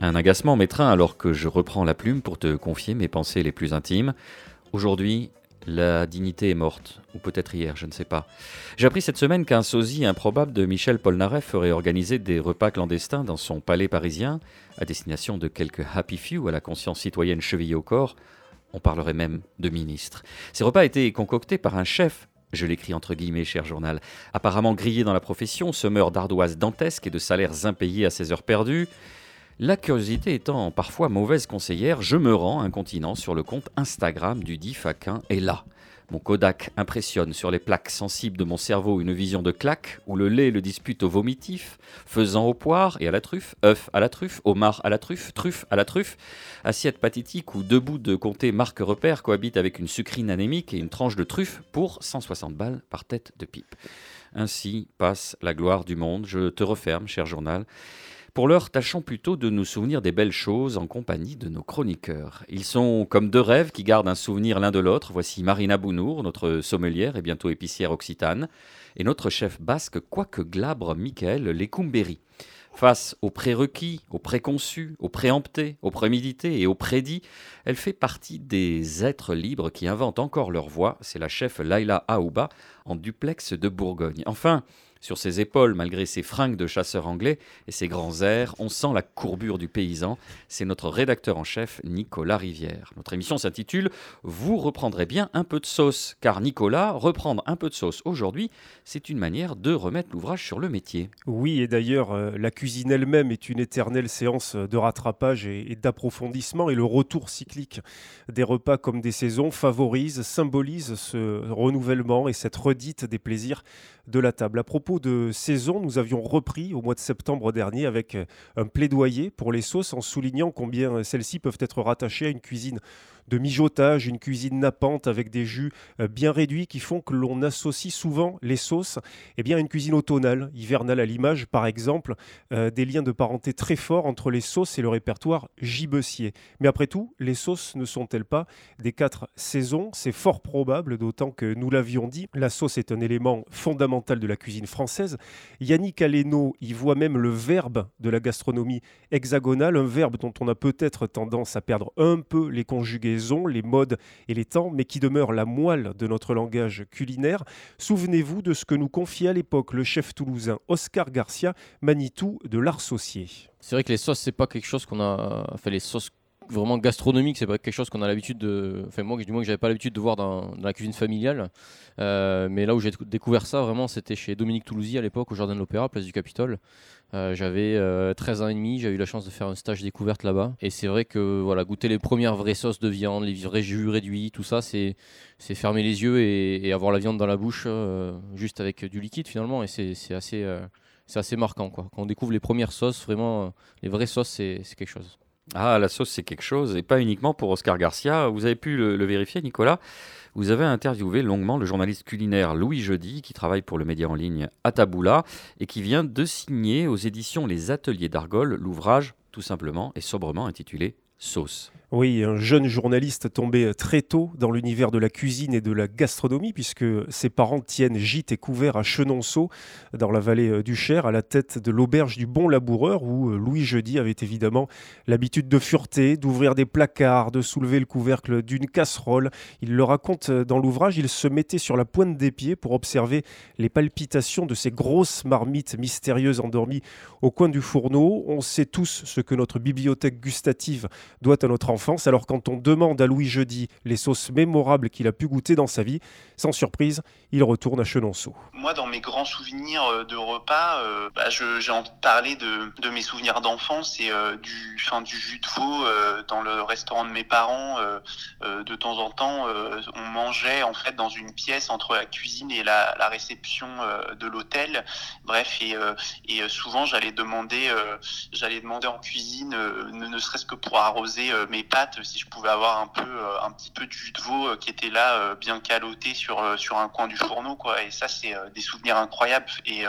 un agacement m'étreint alors que je reprends la plume pour te confier mes pensées les plus intimes. Aujourd'hui, la dignité est morte, ou peut-être hier, je ne sais pas. J'ai appris cette semaine qu'un sosie improbable de Michel Polnareff ferait organiser des repas clandestins dans son palais parisien, à destination de quelques happy few à la conscience citoyenne chevillée au corps. On parlerait même de ministre. Ces repas étaient concoctés par un chef je l'écris entre guillemets, cher journal, apparemment grillé dans la profession, semeur d'ardoises dantesques et de salaires impayés à ses heures perdues. La curiosité étant parfois mauvaise conseillère, je me rends incontinent sur le compte Instagram du dit faquin et là. Mon Kodak impressionne sur les plaques sensibles de mon cerveau une vision de claque où le lait le dispute au vomitif, faisant au poire et à la truffe, œuf à la truffe, homard à la truffe, truffe à la truffe, assiette pathétique où deux bouts de comté marque repère cohabitent avec une sucrine anémique et une tranche de truffe pour 160 balles par tête de pipe. Ainsi passe la gloire du monde. Je te referme, cher journal. Pour l'heure, tâchons plutôt de nous souvenir des belles choses en compagnie de nos chroniqueurs. Ils sont comme deux rêves qui gardent un souvenir l'un de l'autre. Voici Marina Bounour, notre sommelière et bientôt épicière occitane, et notre chef basque, quoique glabre, Michael Lecumberi. Face aux prérequis, aux préconçus, aux préemptés, aux prémédités et aux prédits, elle fait partie des êtres libres qui inventent encore leur voix. C'est la chef Laila Aouba en duplex de Bourgogne. Enfin, sur ses épaules, malgré ses fringues de chasseur anglais et ses grands airs, on sent la courbure du paysan. C'est notre rédacteur en chef, Nicolas Rivière. Notre émission s'intitule Vous reprendrez bien un peu de sauce, car Nicolas, reprendre un peu de sauce aujourd'hui, c'est une manière de remettre l'ouvrage sur le métier. Oui, et d'ailleurs, euh, la cuisine elle-même est une éternelle séance de rattrapage et, et d'approfondissement, et le retour cyclique des repas comme des saisons favorise, symbolise ce renouvellement et cette redite des plaisirs de la table. À propos de saison, nous avions repris au mois de septembre dernier avec un plaidoyer pour les sauces en soulignant combien celles-ci peuvent être rattachées à une cuisine de mijotage, une cuisine nappante avec des jus euh, bien réduits qui font que l'on associe souvent les sauces eh bien, à une cuisine automnale, hivernale à l'image par exemple, euh, des liens de parenté très forts entre les sauces et le répertoire gibecier. Mais après tout, les sauces ne sont-elles pas des quatre saisons? C'est fort probable, d'autant que nous l'avions dit, la sauce est un élément fondamental de la cuisine française. Yannick Aleno y voit même le verbe de la gastronomie hexagonale, un verbe dont on a peut-être tendance à perdre un peu les conjugaisons les modes et les temps, mais qui demeure la moelle de notre langage culinaire. Souvenez-vous de ce que nous confiait à l'époque le chef toulousain Oscar Garcia, Manitou de l'art saucier. C'est vrai que les sauces, c'est pas quelque chose qu'on a. Enfin, les sauces vraiment gastronomiques, c'est pas quelque chose qu'on a l'habitude de. Enfin, moi, du moins, que j'avais pas l'habitude de voir dans, la cuisine familiale. Euh, mais là où j'ai découvert ça, vraiment, c'était chez Dominique Toulousy à l'époque, au Jardin de l'Opéra, place du Capitole. Euh, j'avais 13 euh, ans et demi, j'ai eu la chance de faire un stage découverte là-bas. Et c'est vrai que voilà, goûter les premières vraies sauces de viande, les vrais jus réduits, tout ça, c'est fermer les yeux et, avoir la viande dans la bouche euh, juste avec du liquide finalement. Et c'est assez, c'est assez marquant. Quoi. Quand on découvre les premières sauces, vraiment, les vraies sauces, c'est quelque chose. Ah, la sauce, c'est quelque chose, et pas uniquement pour Oscar Garcia. Vous avez pu le vérifier, Nicolas. Vous avez interviewé longuement le journaliste culinaire Louis Jeudi, qui travaille pour le média en ligne Ataboula, et qui vient de signer aux éditions Les Ateliers d'Argol l'ouvrage tout simplement et sobrement intitulé Sauce. Oui, un jeune journaliste tombé très tôt dans l'univers de la cuisine et de la gastronomie, puisque ses parents tiennent gîte et couvert à Chenonceau, dans la vallée euh, du Cher, à la tête de l'auberge du Bon Laboureur, où euh, Louis Jeudi avait évidemment l'habitude de fureter, d'ouvrir des placards, de soulever le couvercle d'une casserole. Il le raconte euh, dans l'ouvrage, il se mettait sur la pointe des pieds pour observer les palpitations de ces grosses marmites mystérieuses endormies au coin du fourneau. On sait tous ce que notre bibliothèque gustative doit à notre alors quand on demande à Louis Jeudi les sauces mémorables qu'il a pu goûter dans sa vie, sans surprise, il retourne à Chenonceau. Moi, dans mes grands souvenirs euh, de repas, euh, bah, j'ai envie de mes souvenirs d'enfance et euh, du, fin, du jus de veau dans le restaurant de mes parents. de temps en temps, on mangeait en fait dans une pièce entre la cuisine et la, réception de l'hôtel. Bref, et, et souvent j'allais demander, j'allais demander en cuisine, ne, ne serait-ce que pour arroser mes pâtes, si je pouvais avoir un peu, un petit peu de jus de veau qui était là, bien caloté sur sur un coin du fourneau, quoi. Et ça, c'est des souvenirs incroyables. Et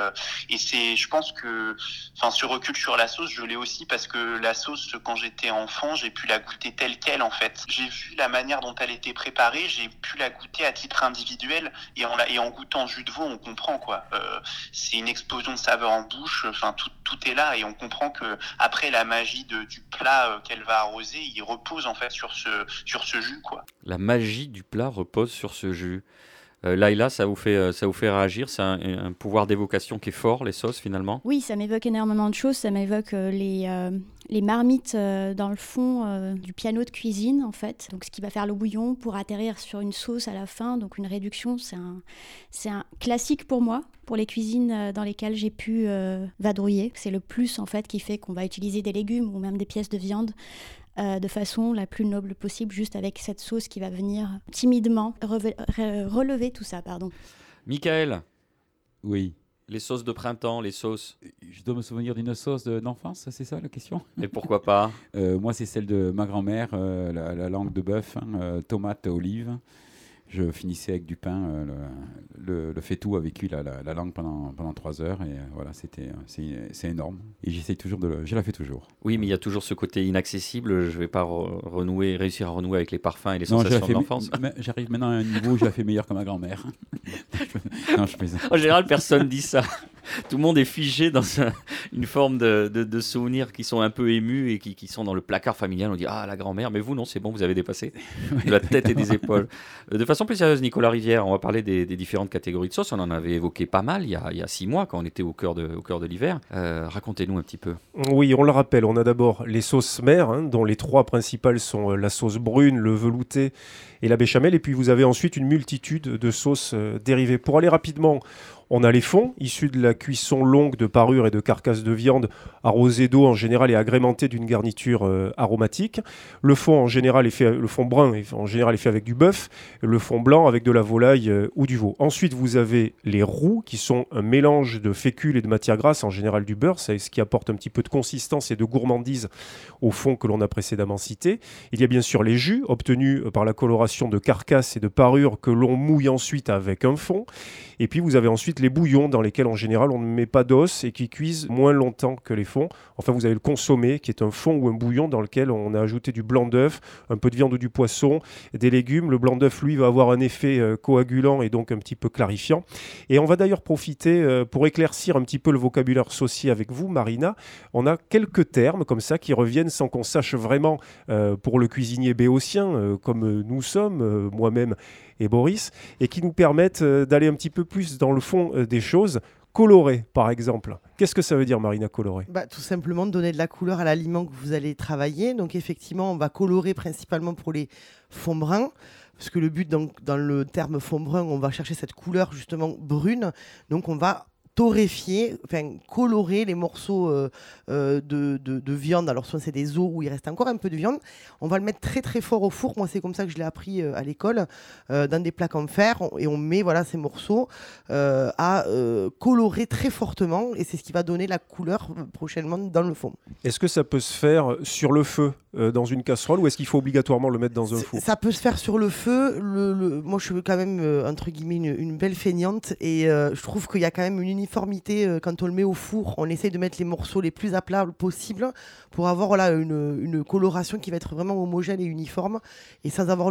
et c'est, je pense que, enfin, ce recul sur la sauce, je l'ai aussi parce que la sauce, quand j'étais enfant, j'ai pu la goûter telle quelle en fait. J'ai vu la manière dont elle était préparée, j'ai pu la goûter à titre individuel et en, et en goûtant jus de veau, on comprend quoi. Euh, c'est une explosion de saveur en bouche, enfin tout, tout est là et on comprend que après la magie de, du plat euh, qu'elle va arroser, il repose en fait sur ce, sur ce jus quoi. La magie du plat repose sur ce jus. Euh, Laila, ça vous fait, euh, ça vous fait réagir? C'est un, pouvoir d'évocation qui est fort, les sauces finalement? Oui, ça m'évoque énormément de choses. Ça m'évoque euh, les, les marmites dans le fond du piano de cuisine en fait. Donc ce qui va faire le bouillon pour atterrir sur une sauce à la fin. Donc une réduction, c'est un, c'est un classique pour moi, pour les cuisines dans lesquelles j'ai pu vadrouiller. C'est le plus en fait qui fait qu'on va utiliser des légumes ou même des pièces de viande euh, de façon la plus noble possible, juste avec cette sauce qui va venir timidement relever tout ça. Pardon. Michael Oui. Les sauces de printemps, les sauces. Je dois me souvenir d'une sauce d'enfance, c'est ça la question? Et pourquoi pas? Euh, Moi, c'est celle de ma grand-mère, euh, la, langue de bœuf, hein, tomate, olive je finissais avec du pain. Euh, le, le, tout a vécu la, la, langue pendant, pendant trois heures. Et euh, voilà, c'était, c'est, énorme. Et j'essaie toujours de le, je la fais toujours. Oui, mais il y a toujours ce côté inaccessible. Je ne vais pas renouer, réussir à renouer avec les parfums et les sensations de l'enfance. J'arrive maintenant à un niveau où je la fais meilleur que ma grand-mère. non, en général, personne dit ça. Tout le monde est figé dans une forme de, de, souvenirs qui sont un peu émus et qui, qui, sont dans le placard familial. On dit Ah, la grand-mère, mais vous, non, c'est bon, vous avez dépassé de la tête et des épaules. Euh, de façon plus sérieuse, Nicolas Rivière, on va parler des, différentes catégories de sauces. On en avait évoqué pas mal il y a, il y a six mois quand on était au cœur de, au cœur de l'hiver. Euh, racontez-nous un petit peu. Oui, on le rappelle, on a d'abord les sauces mères, hein, dont les trois principales sont euh, la sauce brune, le velouté et la béchamel. Et puis vous avez ensuite une multitude de sauces dérivées. Pour aller rapidement, on a les fonds, issus de la cuisson longue de parures et de carcasses de viande, arrosés d'eau en général et agrémentés d'une garniture euh, aromatique. Le fond en général est fait, le fond brun en général est fait avec du bœuf, le fond blanc avec de la volaille euh, ou du veau. Ensuite, vous avez les roux qui sont un mélange de fécule et de matière grasse, en général du beurre, c'est ce qui apporte un petit peu de consistance et de gourmandise au fond que l'on a précédemment cité. Il y a bien sûr les jus obtenus euh, par la coloration de carcasses et de parures que l'on mouille ensuite avec un fond. Et puis vous avez ensuite les bouillons dans lesquels en général on ne met pas d'os et qui cuisent moins longtemps que les fonds. Enfin vous avez le consommé qui est un fond ou un bouillon dans lequel on a ajouté du blanc d'œuf, un peu de viande ou du poisson, des légumes. Le blanc d'œuf lui va avoir un effet euh, coagulant et donc un petit peu clarifiant. Et on va d'ailleurs profiter euh, pour éclaircir un petit peu le vocabulaire saucier avec vous Marina. On a quelques termes comme ça qui reviennent sans qu'on sache vraiment euh, pour le cuisinier béotien comme nous sommes, moi-même et Boris, et qui nous permettent euh, d'aller un petit peu plus dans le fond euh, des choses. Colorer, par exemple. Qu'est-ce que ça veut dire, Marina, colorer bah, Tout simplement donner de la couleur à l'aliment que vous allez travailler. Donc, effectivement, on va colorer principalement pour les fonds bruns. Parce que le but, donc, dans le terme fond brun, on va chercher cette couleur justement brune. Donc, on va torréfier, enfin colorer les morceaux euh, euh, de, de, viande. Alors soit c'est des os où il reste encore un peu de viande. On va le mettre très très fort au four. Moi c'est comme ça que je l'ai appris euh, à l'école, dans des plaques en fer. et on met voilà ces morceaux à colorer très fortement. Et c'est ce qui va donner la couleur prochainement dans le fond. Est-ce que ça peut se faire sur le feu dans une casserole ou est-ce qu'il faut obligatoirement le mettre dans un four? Ça peut se faire sur le feu. Le, Moi je suis quand même entre guillemets une, une belle feignante et je trouve qu'il y a quand même une uniformité uniformité euh, quand on le met au four. On essaye de mettre les morceaux les plus à plat possible pour avoir voilà, une, coloration qui va être vraiment homogène et uniforme et sans avoir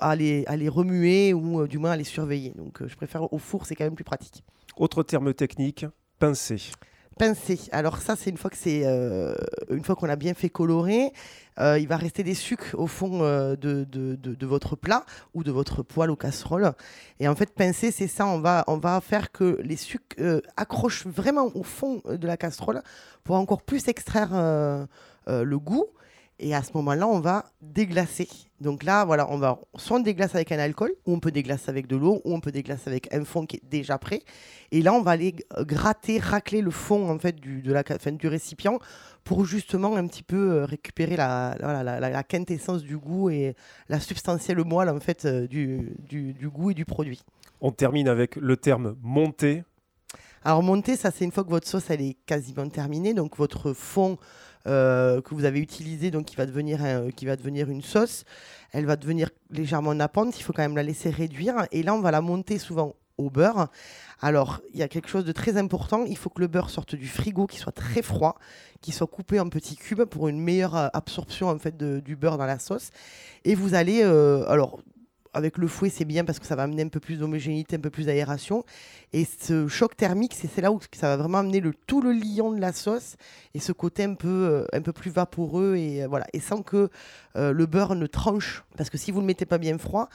à, les, à les remuer ou euh, du moins à les surveiller. Donc euh, je préfère au four, c'est quand même plus pratique. Autre terme technique, pincer pincer. Alors ça, c'est une fois que c'est une fois qu'on a bien fait colorer, euh, il va rester des sucs au fond euh, de, votre plat ou de votre poêle ou casserole. Et en fait, pincer, c'est ça. On va, on va faire que les sucs euh, accrochent vraiment au fond de la casserole pour encore plus extraire le goût. Et à ce moment-là, on va déglacer. Donc là, voilà, on va soit on déglace avec un alcool, ou on peut déglacer avec de l'eau, ou on peut déglacer avec un fond qui est déjà prêt. Et là, on va aller gratter, racler le fond en fait du, de la, fin, du récipient pour justement un petit peu euh, récupérer la, la, quintessence du goût et la substantielle moelle en fait euh, du, du, goût et du produit. On termine avec le terme monter. Alors monter, ça c'est une fois que votre sauce elle est quasiment terminée, donc votre fond que vous avez utilisée, donc qui va, devenir qui va devenir une sauce, elle va devenir légèrement nappante. Il faut quand même la laisser réduire. Et là, on va la monter souvent au beurre. Alors, il y a quelque chose de très important. Il faut que le beurre sorte du frigo, qu'il soit très froid, qu'il soit coupé en petits cubes pour une meilleure euh, absorption en fait du beurre dans la sauce. Et vous allez, euh, alors avec le fouet, c'est bien parce que ça va amener un peu plus d'homogénéité, un peu plus d'aération. Et ce choc thermique, c'est là où ça va vraiment amener le, tout le lion de la sauce et ce côté un peu, euh, un peu plus vaporeux et, voilà. et sans que le beurre ne tranche. Parce que si vous ne le mettez pas bien froid,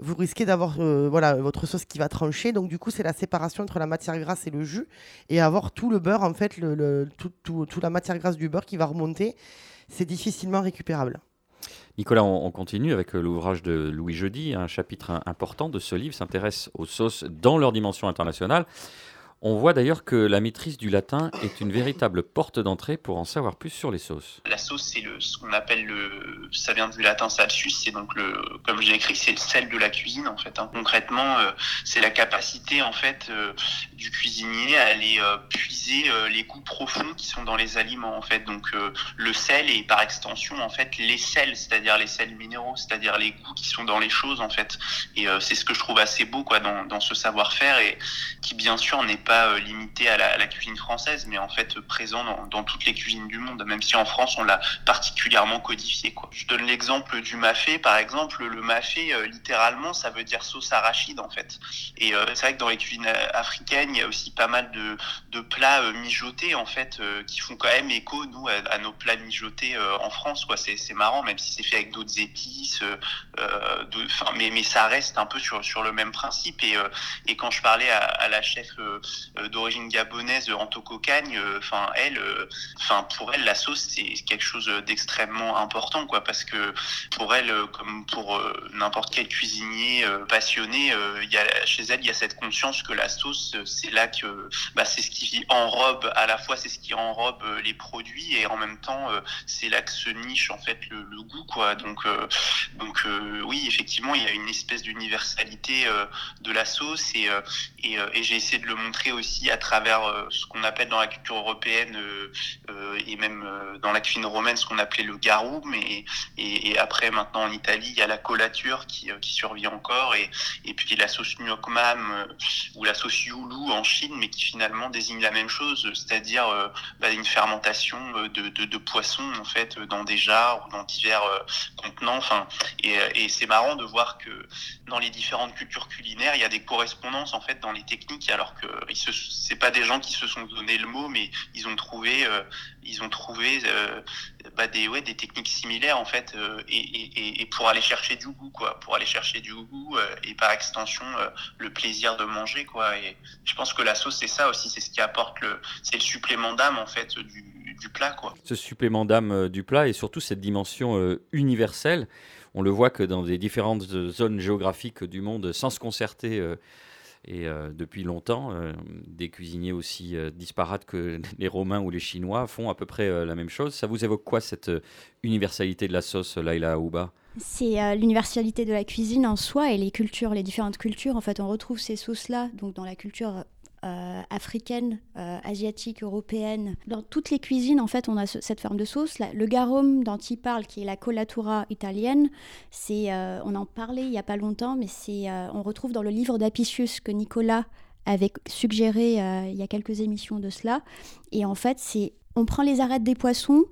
vous risquez d'avoir euh, voilà, votre sauce qui va trancher. Donc, du coup, c'est la séparation entre la matière grasse et le jus. Et avoir tout le beurre, en fait, le, toute la matière grasse du beurre qui va remonter. C'est difficilement récupérable. Nicolas, on, continue avec euh, l'ouvrage de Louis Jeudi. Un chapitre important de ce livre s'intéresse aux sauces dans leur dimension internationale. On voit d'ailleurs que la maîtrise du latin est une véritable porte d'entrée pour en savoir plus sur les sauces. La sauce, c'est ce qu'on appelle le, ça vient du latin salsus, c'est donc le, comme j'ai écrit, c'est le sel de la cuisine en fait. Hein. Concrètement, euh, c'est la capacité en fait euh, du cuisinier à aller euh, puiser les goûts profonds qui sont dans les aliments en fait. Donc le sel et par extension en fait les sels, c'est-à-dire les sels minéraux, c'est-à-dire les goûts qui sont dans les choses en fait. Et c'est ce que je trouve assez beau quoi dans, dans ce savoir-faire et qui bien sûr n'est pas euh, limité à la, cuisine française, mais en fait présent dans, toutes les cuisines du monde, même si en France on l'a particulièrement codifié. Quoi. Je donne l'exemple du mafé, par exemple. Le mafé, euh, littéralement, ça veut dire sauce arachide en fait. Et euh, c'est vrai que dans les cuisines africaines, il y a aussi pas mal de, de plats mijotés en fait qui font quand même écho nous à, nos plats mijotés en France. C'est, marrant, même si c'est fait avec d'autres épices, de, mais, mais ça reste un peu sur, sur le même principe. Et, et quand je parlais à, à la chef euh, d'origine gabonaise, Anto Cagne, euh, enfin elle, euh, enfin pour elle la sauce c'est quelque chose d'extrêmement important quoi, parce que pour elle comme pour n'importe quel cuisinier passionné, y a, chez elle il y a cette conscience que la sauce c'est là que bah, c'est ce qui enrobe à la fois c'est ce qui enrobe les produits et en même temps c'est là que se niche en fait le, goût quoi. Donc donc oui effectivement il y a une espèce d'universalité de la sauce et, et j'ai essayé de le montrer aussi à travers euh, ce qu'on appelle dans la culture européenne euh, euh, et même dans la cuisine romaine ce qu'on appelait le garum et, et, après maintenant en Italie il y a la collature qui, survit encore et, et puis la sauce nyokmam ou la sauce yulu en Chine mais qui finalement désigne la même chose c'est-à-dire bah, une fermentation de, de, poissons en fait dans des jarres ou dans divers contenants enfin et, et c'est marrant de voir que dans les différentes cultures culinaires il y a des correspondances en fait dans les techniques alors que c'est pas des gens qui se sont donné le mot, mais ils ont trouvé, euh, ils ont trouvé euh, bah, des, ouais, des techniques similaires en fait, euh, et, pour aller chercher du goût, quoi, pour aller chercher du goût et par extension le plaisir de manger, quoi. Et je pense que la sauce c'est ça aussi, c'est ce qui apporte le, c'est le supplément d'âme en fait du, du, plat, quoi. Ce supplément d'âme du plat et surtout cette dimension universelle. On le voit que dans des différentes zones géographiques du monde, sans se concerter et euh, depuis longtemps, euh, des cuisiniers aussi euh, disparates que les Romains ou les Chinois font à peu près la même chose. Ça vous évoque quoi cette universalité de la sauce, Laila Aouba? C'est l'universalité de la cuisine en soi et les cultures, les différentes cultures. En fait, on retrouve ces sauces-là dans la culture euh, africaine, euh, asiatique, européenne. Dans toutes les cuisines, en fait, on a cette forme de sauce. le garum dont il parle, qui est la colatura italienne, c'est, euh, on en parlait il n'y a pas longtemps, mais c'est, on retrouve dans le livre d'Apicius que Nicolas avait suggéré il y a quelques émissions de cela. Et en fait, c'est, on prend les arêtes des poissons,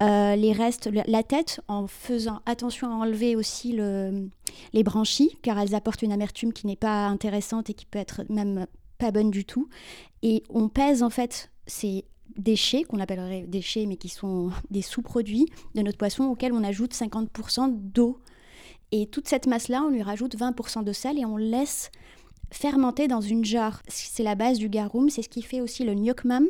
les restes, la tête, en faisant attention à enlever aussi le, les branchies, car elles apportent une amertume qui n'est pas intéressante et qui peut être même pas bonne du tout. Et on pèse en fait ces déchets, qu'on appellerait déchets, mais qui sont des sous-produits de notre poisson, auxquels on ajoute 50% d'eau. Et toute cette masse-là, on lui rajoute 20% de sel et on laisse fermenter dans une jarre. C'est la base du garum, c'est ce qui fait aussi le gnocchmam,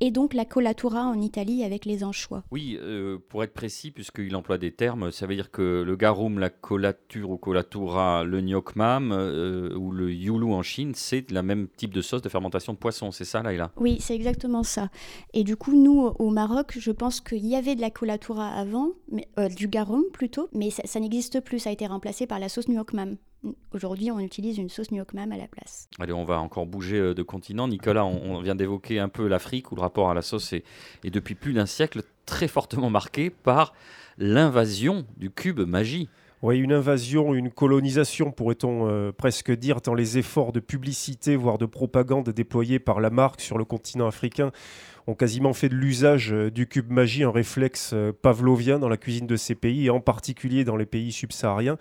et donc la colatura en Italie avec les anchois. Oui, euh, pour être précis, puisqu'il emploie des termes, ça veut dire que le garum, la colature ou colatura, le gnocchmam euh, ou le yulu en Chine, c'est le même type de sauce de fermentation de poisson, c'est ça là Oui, c'est exactement ça. Et du coup, nous, au Maroc, je pense qu'il y avait de la colatura avant, mais, euh, du garum plutôt, mais ça, n'existe plus, ça a été remplacé par la sauce gnocchmam. Aujourd'hui, on utilise une sauce gnocchi à la place. Allez, on va encore bouger de continent. Nicolas, on, vient d'évoquer un peu l'Afrique où le rapport à la sauce est depuis plus d'un siècle très fortement marqué par l'invasion du cube magie. Oui, une invasion, une colonisation, pourrait-on euh, presque dire, tant les efforts de publicité, voire de propagande déployés par la marque sur le continent africain ont quasiment fait de l'usage euh, du cube magie un réflexe euh, pavlovien dans la cuisine de ces pays, et en particulier dans les pays subsahariens.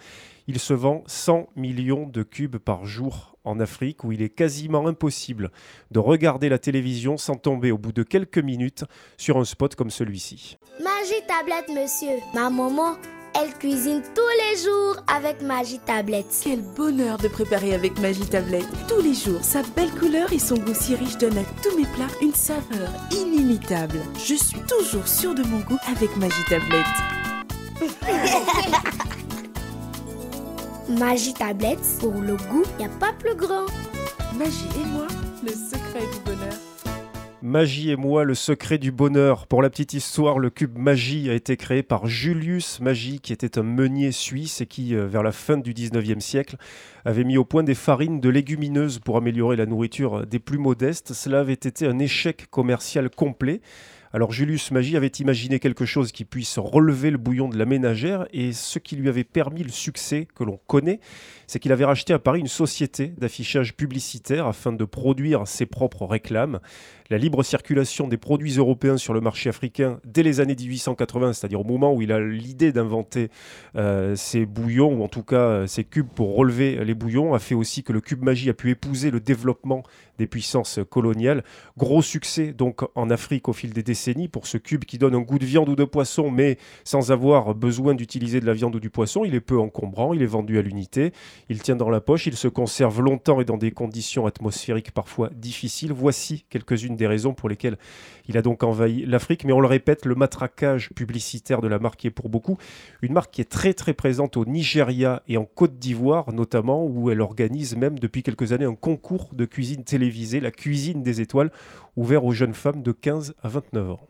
Il se vend 100 millions de cubes par jour en Afrique, où il est quasiment impossible de regarder la télévision sans tomber au bout de quelques minutes sur un spot comme celui-ci. Magie tablette, monsieur. Ma maman elle cuisine tous les jours avec Magie Tablette. Quel bonheur de préparer avec Magie Tablette. Tous les jours, sa belle couleur et son goût si riche donnent à tous mes plats une saveur inimitable. Je suis toujours sûre de mon goût avec Magie Tablette. Magie Tablette, pour le goût, il n'y a pas plus grand. Magie et moi, le secret du bonheur. Magie et moi, le secret du bonheur. Pour la petite histoire, le cube Magie a été créé par Julius Magie, qui était un meunier suisse et qui, euh, vers la fin du 19e siècle, avait mis au point des farines de légumineuses pour améliorer la nourriture des plus modestes. Cela avait été un échec commercial complet. Alors Julius Magie avait imaginé quelque chose qui puisse relever le bouillon de la ménagère et ce qui lui avait permis le succès que l'on connaît, c'est qu'il avait racheté à Paris une société d'affichage publicitaire afin de produire ses propres réclames la libre circulation des produits européens sur le marché africain dès les années 1880, c'est-à-dire au moment où il a l'idée d'inventer euh, ces bouillons, ou en tout cas euh, ces cubes pour relever les bouillons, a fait aussi que le cube magie a pu épouser le développement des puissances coloniales. Gros succès donc en Afrique au fil des décennies pour ce cube qui donne un goût de viande ou de poisson, mais sans avoir besoin d'utiliser de la viande ou du poisson. Il est peu encombrant, il est vendu à l'unité, il tient dans la poche, il se conserve longtemps et dans des conditions atmosphériques parfois difficiles. Voici quelques-unes des raisons pour lesquelles il a donc envahi l'Afrique. Mais on le répète, le matraquage publicitaire de la marque est pour beaucoup une marque qui est très très présente au Nigeria et en Côte d'Ivoire notamment, où elle organise même depuis quelques années un concours de cuisine télévisée, la cuisine des étoiles, ouvert aux jeunes femmes de 15 à 29 ans.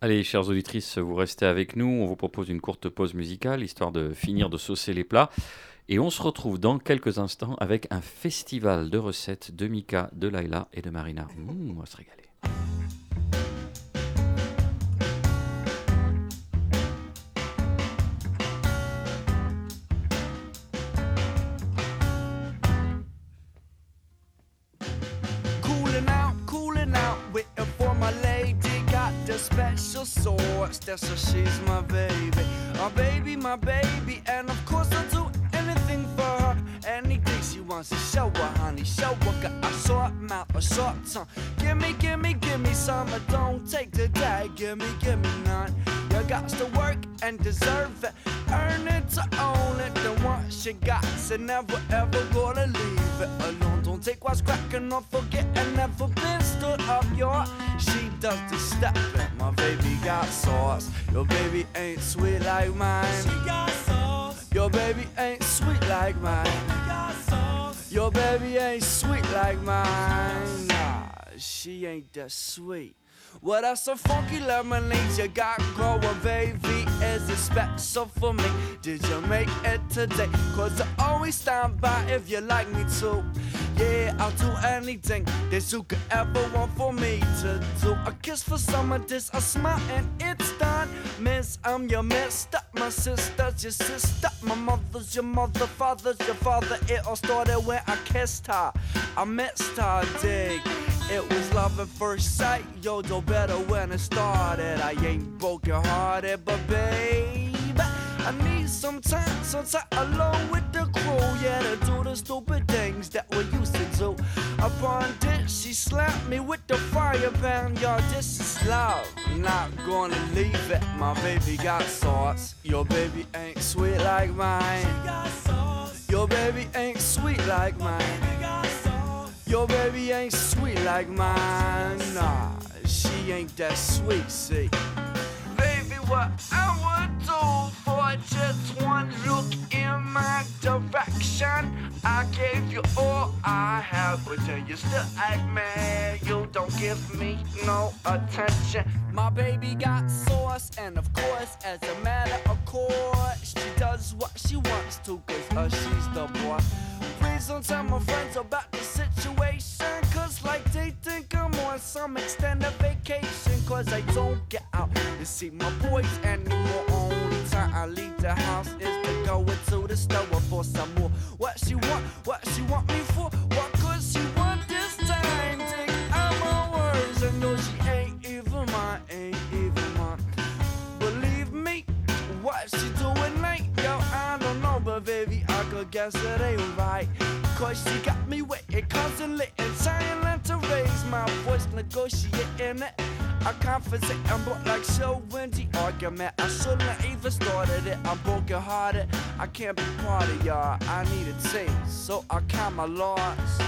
Allez, chères auditrices, vous restez avec nous. On vous propose une courte pause musicale, histoire de finir de saucer les plats. Et on se retrouve dans quelques instants avec un festival de recettes de Mika, de Laila et de Marina. Mmh, on va se régaler. special sauce. That's so she's my baby. My baby, my baby. And of course, I. Wants to show her, honey. Show her, got a short mouth, a short tongue. Give me, give me, give me some. I don't take the day. Give me, give me none. You got to work and deserve it. Earn it to own it. The one she got, so never ever gonna leave it alone. Don't take what's cracking or forget and never been stood up. Your she does the stepping. My baby got sauce. Your baby ain't sweet like mine. She got sauce. Your baby ain't sweet like mine. Your baby ain't sweet like mine. Nah, she ain't that sweet. What else a funky lemonade you got going, baby? Is it special for me? Did you make it today? Cause I always stand by if you like me to. Yeah, I'll do anything that you could ever want for me to do. A kiss for some of this, a smile, and it's done. Miss, I'm your mister, my sister's your sister, my mother's your mother, father's your father. It all started when I kissed her. I missed her, dig. It was love at first sight, yo, do better when it started. I ain't broken hearted, but babe, I need some time, some time alone with the crew, yeah, to do the stupid things that we used to do. Upon this, she slapped me with the fire pan, y'all. This is love, not gonna leave it. My baby got sauce, your baby ain't sweet like mine. Your baby ain't sweet like mine. Your baby ain't sweet like mine. Nah, she ain't that sweet, see. Baby, what I would do for just one look in my direction. I gave you all I have, but you still act mad. You don't give me no attention. My baby got sauce, and of course, as a matter of course, she does what she wants to, cause uh, she's the boy. Please don't tell my friends about situation, cause like they think I'm on some extended vacation, cause I don't get out to see my boys anymore. Only time I leave the house is to go into the store for some more. What she want, what she want me for, what could she want this time? Take out my words, I know she ain't even mine, ain't even mine. Believe me, what she doing late? Yo, I don't know, but baby, I could guess it ain't right. Cause she got me waiting constantly and trying to raise my voice, negotiating it. I confess it, I'm broke like so in the argument. I shouldn't even started it. I'm broken hearted. I can't be part of y'all. I need a taste, so I count my loss.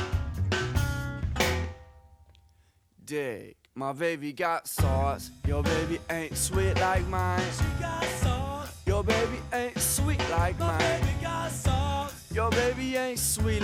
Dig, my baby got sauce. Your baby ain't sweet like mine. She got sauce. Your baby ain't sweet like mine. Baby got sauce. Your baby ain't sweet.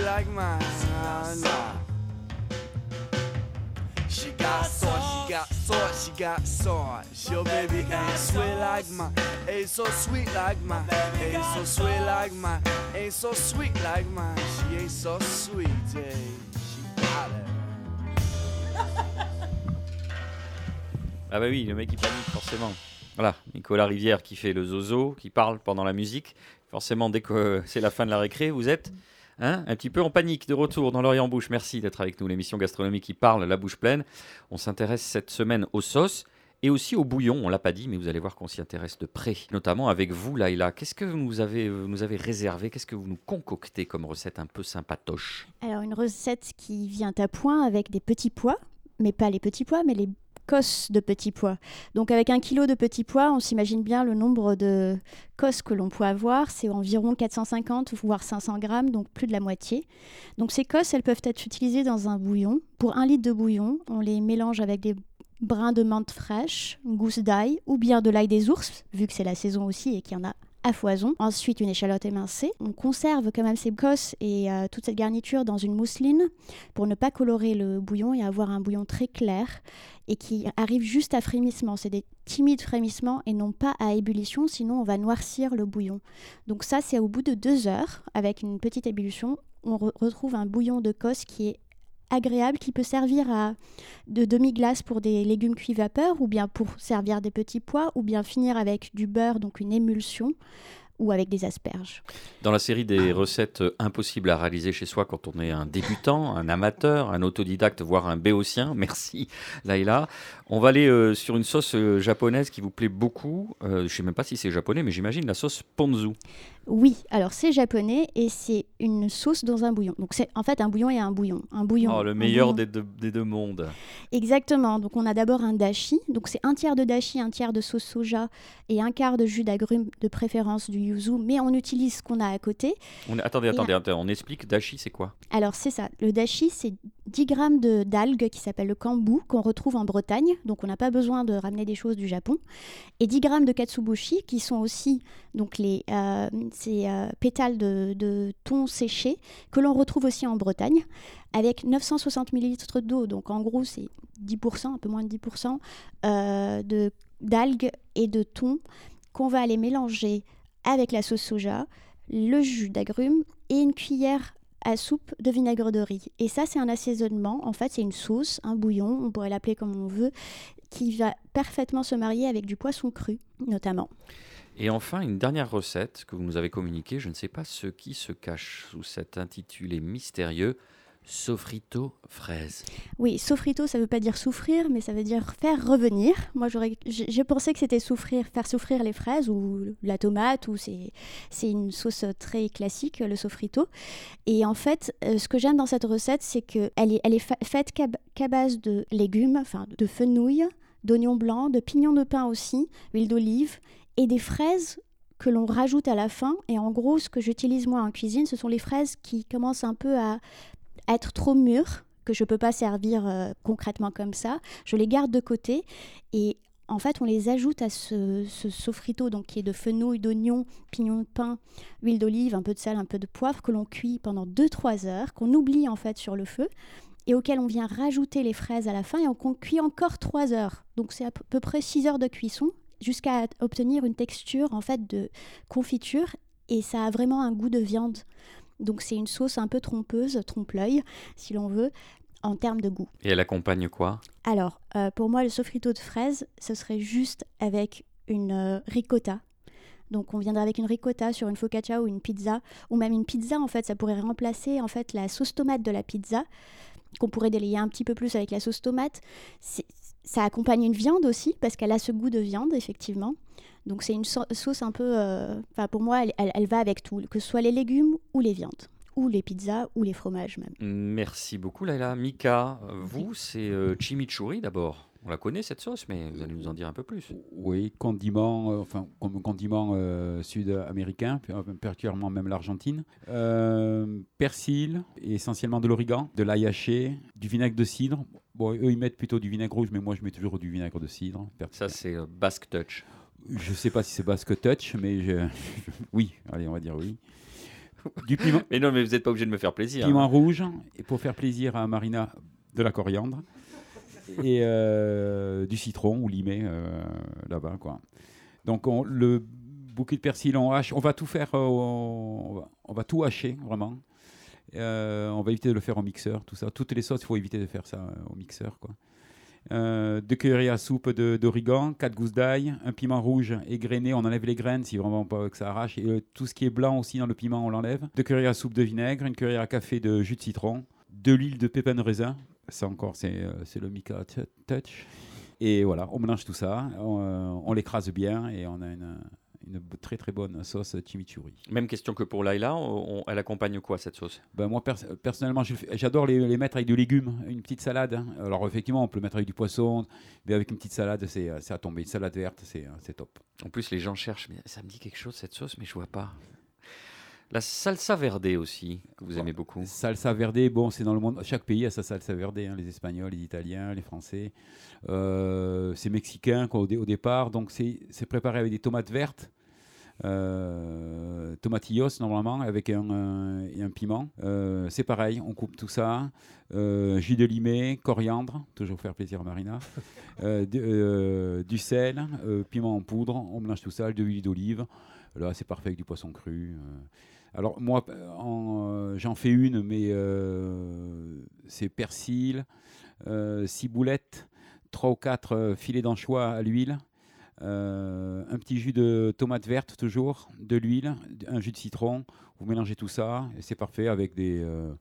Ah bah oui, le mec il panique forcément. Voilà, Nicolas Rivière qui fait le zozo, qui parle pendant la musique. Forcément, dès que c'est la fin de la récré, vous êtes hein, un petit peu en panique de retour dans l'Orient Bouche. Merci d'être avec nous, l'émission gastronomique qui parle la bouche pleine. On s'intéresse cette semaine aux sauces et aussi au bouillon. On l'a pas dit, mais vous allez voir qu'on s'y intéresse de près, notamment avec vous, Laïla. Qu'est-ce que vous avez, vous nous avez réservé? Qu'est-ce que vous nous concoctez comme recette un peu sympatoche? Alors, une recette qui vient à point avec des petits pois, mais pas les petits pois, mais les cosses de petits pois. Donc avec un kilo de petits pois, on s'imagine bien le nombre de cosses que l'on peut avoir. C'est environ 450 voire 500 grammes, donc plus de la moitié. Donc ces cosses, elles peuvent être utilisées dans un bouillon. Pour un litre de bouillon, on les mélange avec des brins de menthe fraîche, gousse d'ail ou bien de l'ail des ours, vu que c'est la saison aussi et qu'il y en a foison. Ensuite, une échalote émincée. On conserve quand même ces cosses et euh, toute cette garniture dans une mousseline pour ne pas colorer le bouillon et avoir un bouillon très clair et qui arrive juste à frémissement. C'est des timides frémissements et non pas à ébullition, sinon on va noircir le bouillon. Donc ça, c'est au bout de deux heures, avec une petite ébullition, on re- retrouve un bouillon de cosse qui est agréable, qui peut servir à de demi-glace pour des légumes cuits vapeur, ou bien pour servir des petits pois, ou bien finir avec du beurre, donc une émulsion, ou avec des asperges. Dans la série des recettes euh, impossibles à réaliser chez soi quand on est un débutant, un amateur, un autodidacte, voire un béotien, merci Laïla, on va aller euh, sur une sauce euh, japonaise qui vous plaît beaucoup. Je ne sais même pas si c'est japonais, mais j'imagine la sauce ponzu. Oui, alors c'est japonais et c'est une sauce dans un bouillon. Donc c'est en fait un bouillon et un bouillon. Un bouillon. Oh, le meilleur des deux, des deux mondes. Exactement. Donc on a d'abord un dashi. Donc c'est un tiers de dashi, un tiers de sauce soja et un quart de jus d'agrumes de préférence du yuzu. Mais on utilise ce qu'on a à côté. On, attendez, attendez, un- attendez, on explique. Dashi, c'est quoi? Alors c'est ça. Le dashi, c'est 10 grammes de- d'algues qui s'appellent le kambu qu'on retrouve en Bretagne. Donc on n'a pas besoin de ramener des choses du Japon. Et 10 grammes de katsubushi qui sont aussi donc les euh, ces euh, pétales de, thon séché que l'on retrouve aussi en Bretagne avec 960 millilitres d'eau. Donc en gros c'est 10%, un peu moins de 10% euh, de d'algues et de thon qu'on va aller mélanger avec la sauce soja, le jus d'agrumes et une cuillère à soupe de vinaigre de riz. Et ça, c'est un assaisonnement. En fait, c'est une sauce, un bouillon, on pourrait l'appeler comme on veut, qui va parfaitement se marier avec du poisson cru, notamment. Et enfin, une dernière recette que vous nous avez communiquée. Je ne sais pas ce qui se cache sous cet intitulé mystérieux. Sofrito fraise. Oui, sofrito, ça veut pas dire souffrir, mais ça veut dire faire revenir. Moi, j'ai pensé que c'était souffrir, faire souffrir les fraises ou la tomate, ou c'est, une sauce très classique, le sofrito. Et en fait, euh, ce que j'aime dans cette recette, c'est que elle est, elle est fa- faite qu'à base de légumes, enfin de fenouil, d'oignons blancs, de pignons de pain aussi, huile d'olive et des fraises que l'on rajoute à la fin. Et en gros, ce que j'utilise moi en cuisine, ce sont les fraises qui commencent un peu à être trop mûres, que je ne peux pas servir euh, concrètement comme ça. Je les garde de côté et en fait, on les ajoute à ce, ce donc qui est de fenouil, d'oignon, pignon de pain, huile d'olive, un peu de sel, un peu de poivre, que l'on cuit pendant 2-3 heures, qu'on oublie en fait sur le feu, et auquel on vient rajouter les fraises à la fin, et on cuit encore 3 heures. Donc c'est à peu près 6 heures de cuisson, jusqu'à obtenir une texture en fait de confiture, et ça a vraiment un goût de viande. Donc c'est une sauce un peu trompeuse, trompe-l'œil, si l'on veut, en termes de goût. Et elle accompagne quoi? Alors, euh, pour moi, le sofrito de fraises, ce serait juste avec une euh, ricotta. Donc, on viendrait avec une ricotta sur une focaccia ou une pizza, ou même une pizza, en fait, ça pourrait remplacer en fait la sauce tomate de la pizza, qu'on pourrait délayer un petit peu plus avec la sauce tomate. Ça accompagne une viande aussi, parce qu'elle a ce goût de viande, effectivement. Donc, c'est une sauce un peu... Euh, enfin, pour moi, elle, elle va avec tout, que ce soit les légumes ou les viandes ou les pizzas ou les fromages même. Merci beaucoup Laila. Mika, vous, c'est euh, chimichurri d'abord. On la connaît cette sauce, mais vous allez nous en dire un peu plus. Oui, condiment, euh, enfin comme condiment euh, sud-américain, particulièrement même l'Argentine. persil, essentiellement de l'origan, de l'ail haché, du vinaigre de cidre. Bon, eux ils mettent plutôt du vinaigre rouge, mais moi je mets toujours du vinaigre de cidre. Ça c'est Basque Touch. Je ne sais pas si c'est Basque Touch, mais je... oui, allez, on va dire oui. Du piment. mais non, mais vous n'êtes pas obligé de me faire plaisir. Piment hein. rouge, et pour faire plaisir à Marina, de la coriandre. Et euh, du citron ou limé euh, là-bas. quoi. Donc on, le bouquet de persil, on hache. On va tout faire, euh, on, va, tout hacher, vraiment. on va éviter de le faire au mixeur, tout ça. Toutes les sauces, il faut éviter de faire ça au mixeur. quoi deux cuillerées à soupe d'origan, quatre gousses d'ail, un piment rouge égrené, on enlève les graines si vraiment pas que ça arrache, et tout ce qui est blanc aussi dans le piment, on l'enlève. Deux cuillerées à soupe de vinaigre, une cuillère à café de jus de citron, de l'huile de pépins de raisin, ça encore c'est euh, le Mika Touch. Et voilà, on mélange tout ça, on, euh, on l'écrase bien et on a une, une très très bonne sauce chimichurri. Même question que pour Laila, elle accompagne quoi cette sauce? Ben Moi personnellement j'adore les, mettre avec du légumes, une petite salade. Hein. Alors effectivement on peut le mettre avec du poisson, mais avec une petite salade c'est à tomber. Une salade verte c'est top. En plus les gens cherchent, mais ça me dit quelque chose cette sauce, mais je vois pas. La salsa verde aussi, que vous aimez beaucoup. Salsa verde, bon, c'est dans le monde. Chaque pays a sa salsa verde, hein, les Espagnols, les Italiens, les Français. Euh, c'est mexicain quoi, au, au, départ, donc c'est préparé avec des tomates vertes euh, tomatillos normalement avec un piment. Euh, c'est pareil, on coupe tout ça. Euh, jus de limé, coriandre, toujours faire plaisir à Marina. du sel, piment en poudre, on mélange tout ça, de l'huile d'olive. Là, c'est parfait avec du poisson cru. Alors moi, j'en fais une, mais c'est persil, ciboulette, 3 ou 4 filets d'anchois à l'huile, euh, un petit jus de tomate verte toujours, de l'huile, un jus de citron. Vous mélangez tout ça et c'est parfait avec des euh,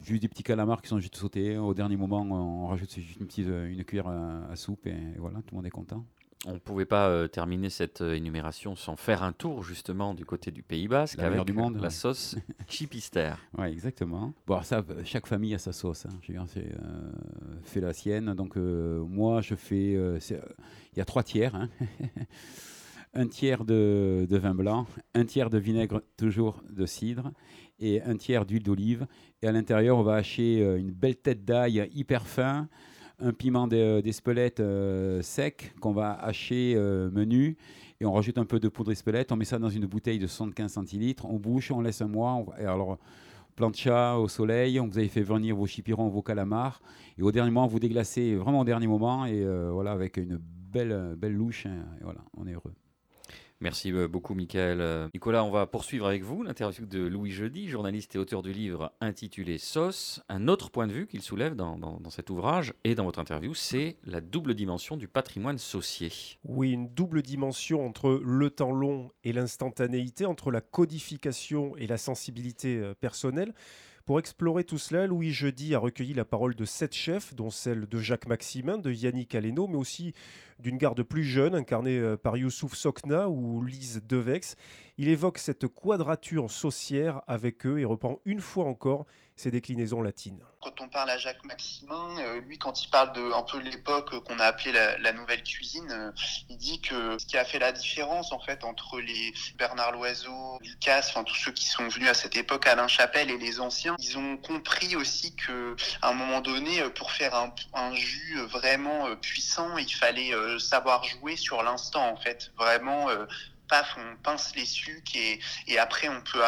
juste des petits calamars qui sont juste sautés. Au dernier moment, on rajoute une petite une cuillère à soupe et voilà, tout le monde est content. On ne pouvait pas euh, terminer cette euh, énumération sans faire un tour justement du côté du Pays Basque la avec du monde, la sauce chipister. Oui, exactement. Bon, ça, chaque famille a sa sauce. Hein. J'ai euh, fait la sienne. Donc moi, je fais. Il y a trois tiers. Hein. un tiers de, de, vin blanc, un tiers de vinaigre, toujours de cidre, et un tiers d'huile d'olive. Et à l'intérieur, on va hacher une belle tête d'ail hyper fin un piment d'espelette euh, sec qu'on va hacher euh, menu et on rajoute un peu de poudre d'espelette. On met ça dans une bouteille de 75 centilitres. On bouche, on laisse un mois. et alors, plancha au soleil, on vous avez fait venir vos chipirons, vos calamars. Et au dernier moment, vous déglacez vraiment au dernier moment. Et euh, voilà, avec une belle, belle louche. Hein, et voilà, on est heureux. Merci euh, beaucoup, Michael. Euh, Nicolas, on va poursuivre avec vous l'interview de Louis Jeudi, journaliste et auteur du livre intitulé Sauce. Un autre point de vue qu'il soulève dans, cet ouvrage et dans votre interview, c'est la double dimension du patrimoine saucier. Oui, une double dimension entre le temps long et l'instantanéité, entre la codification et la sensibilité euh, personnelle. Pour explorer tout cela, Louis Jeudi a recueilli la parole de sept chefs, dont celle de Jacques Maximin, de Yannick Aleno, mais aussi d'une garde plus jeune, incarnée euh, par Youssouf Sokna ou Lise Devex. Il évoque cette quadrature saucière avec eux et reprend une fois encore ses déclinaisons latines. Quand on parle à Jacques Maximin, euh, lui, quand il parle de un peu l'époque qu'on a appelée la, nouvelle cuisine, euh, il dit que ce qui a fait la différence en fait entre les Bernard Loiseau, Lucas, enfin tous ceux qui sont venus à cette époque, Alain Chapelle et les anciens, ils ont compris aussi que à un moment donné, pour faire un, un jus vraiment puissant, il fallait savoir jouer sur l'instant en fait. Vraiment, euh, paf, on pince les sucs et, après on peut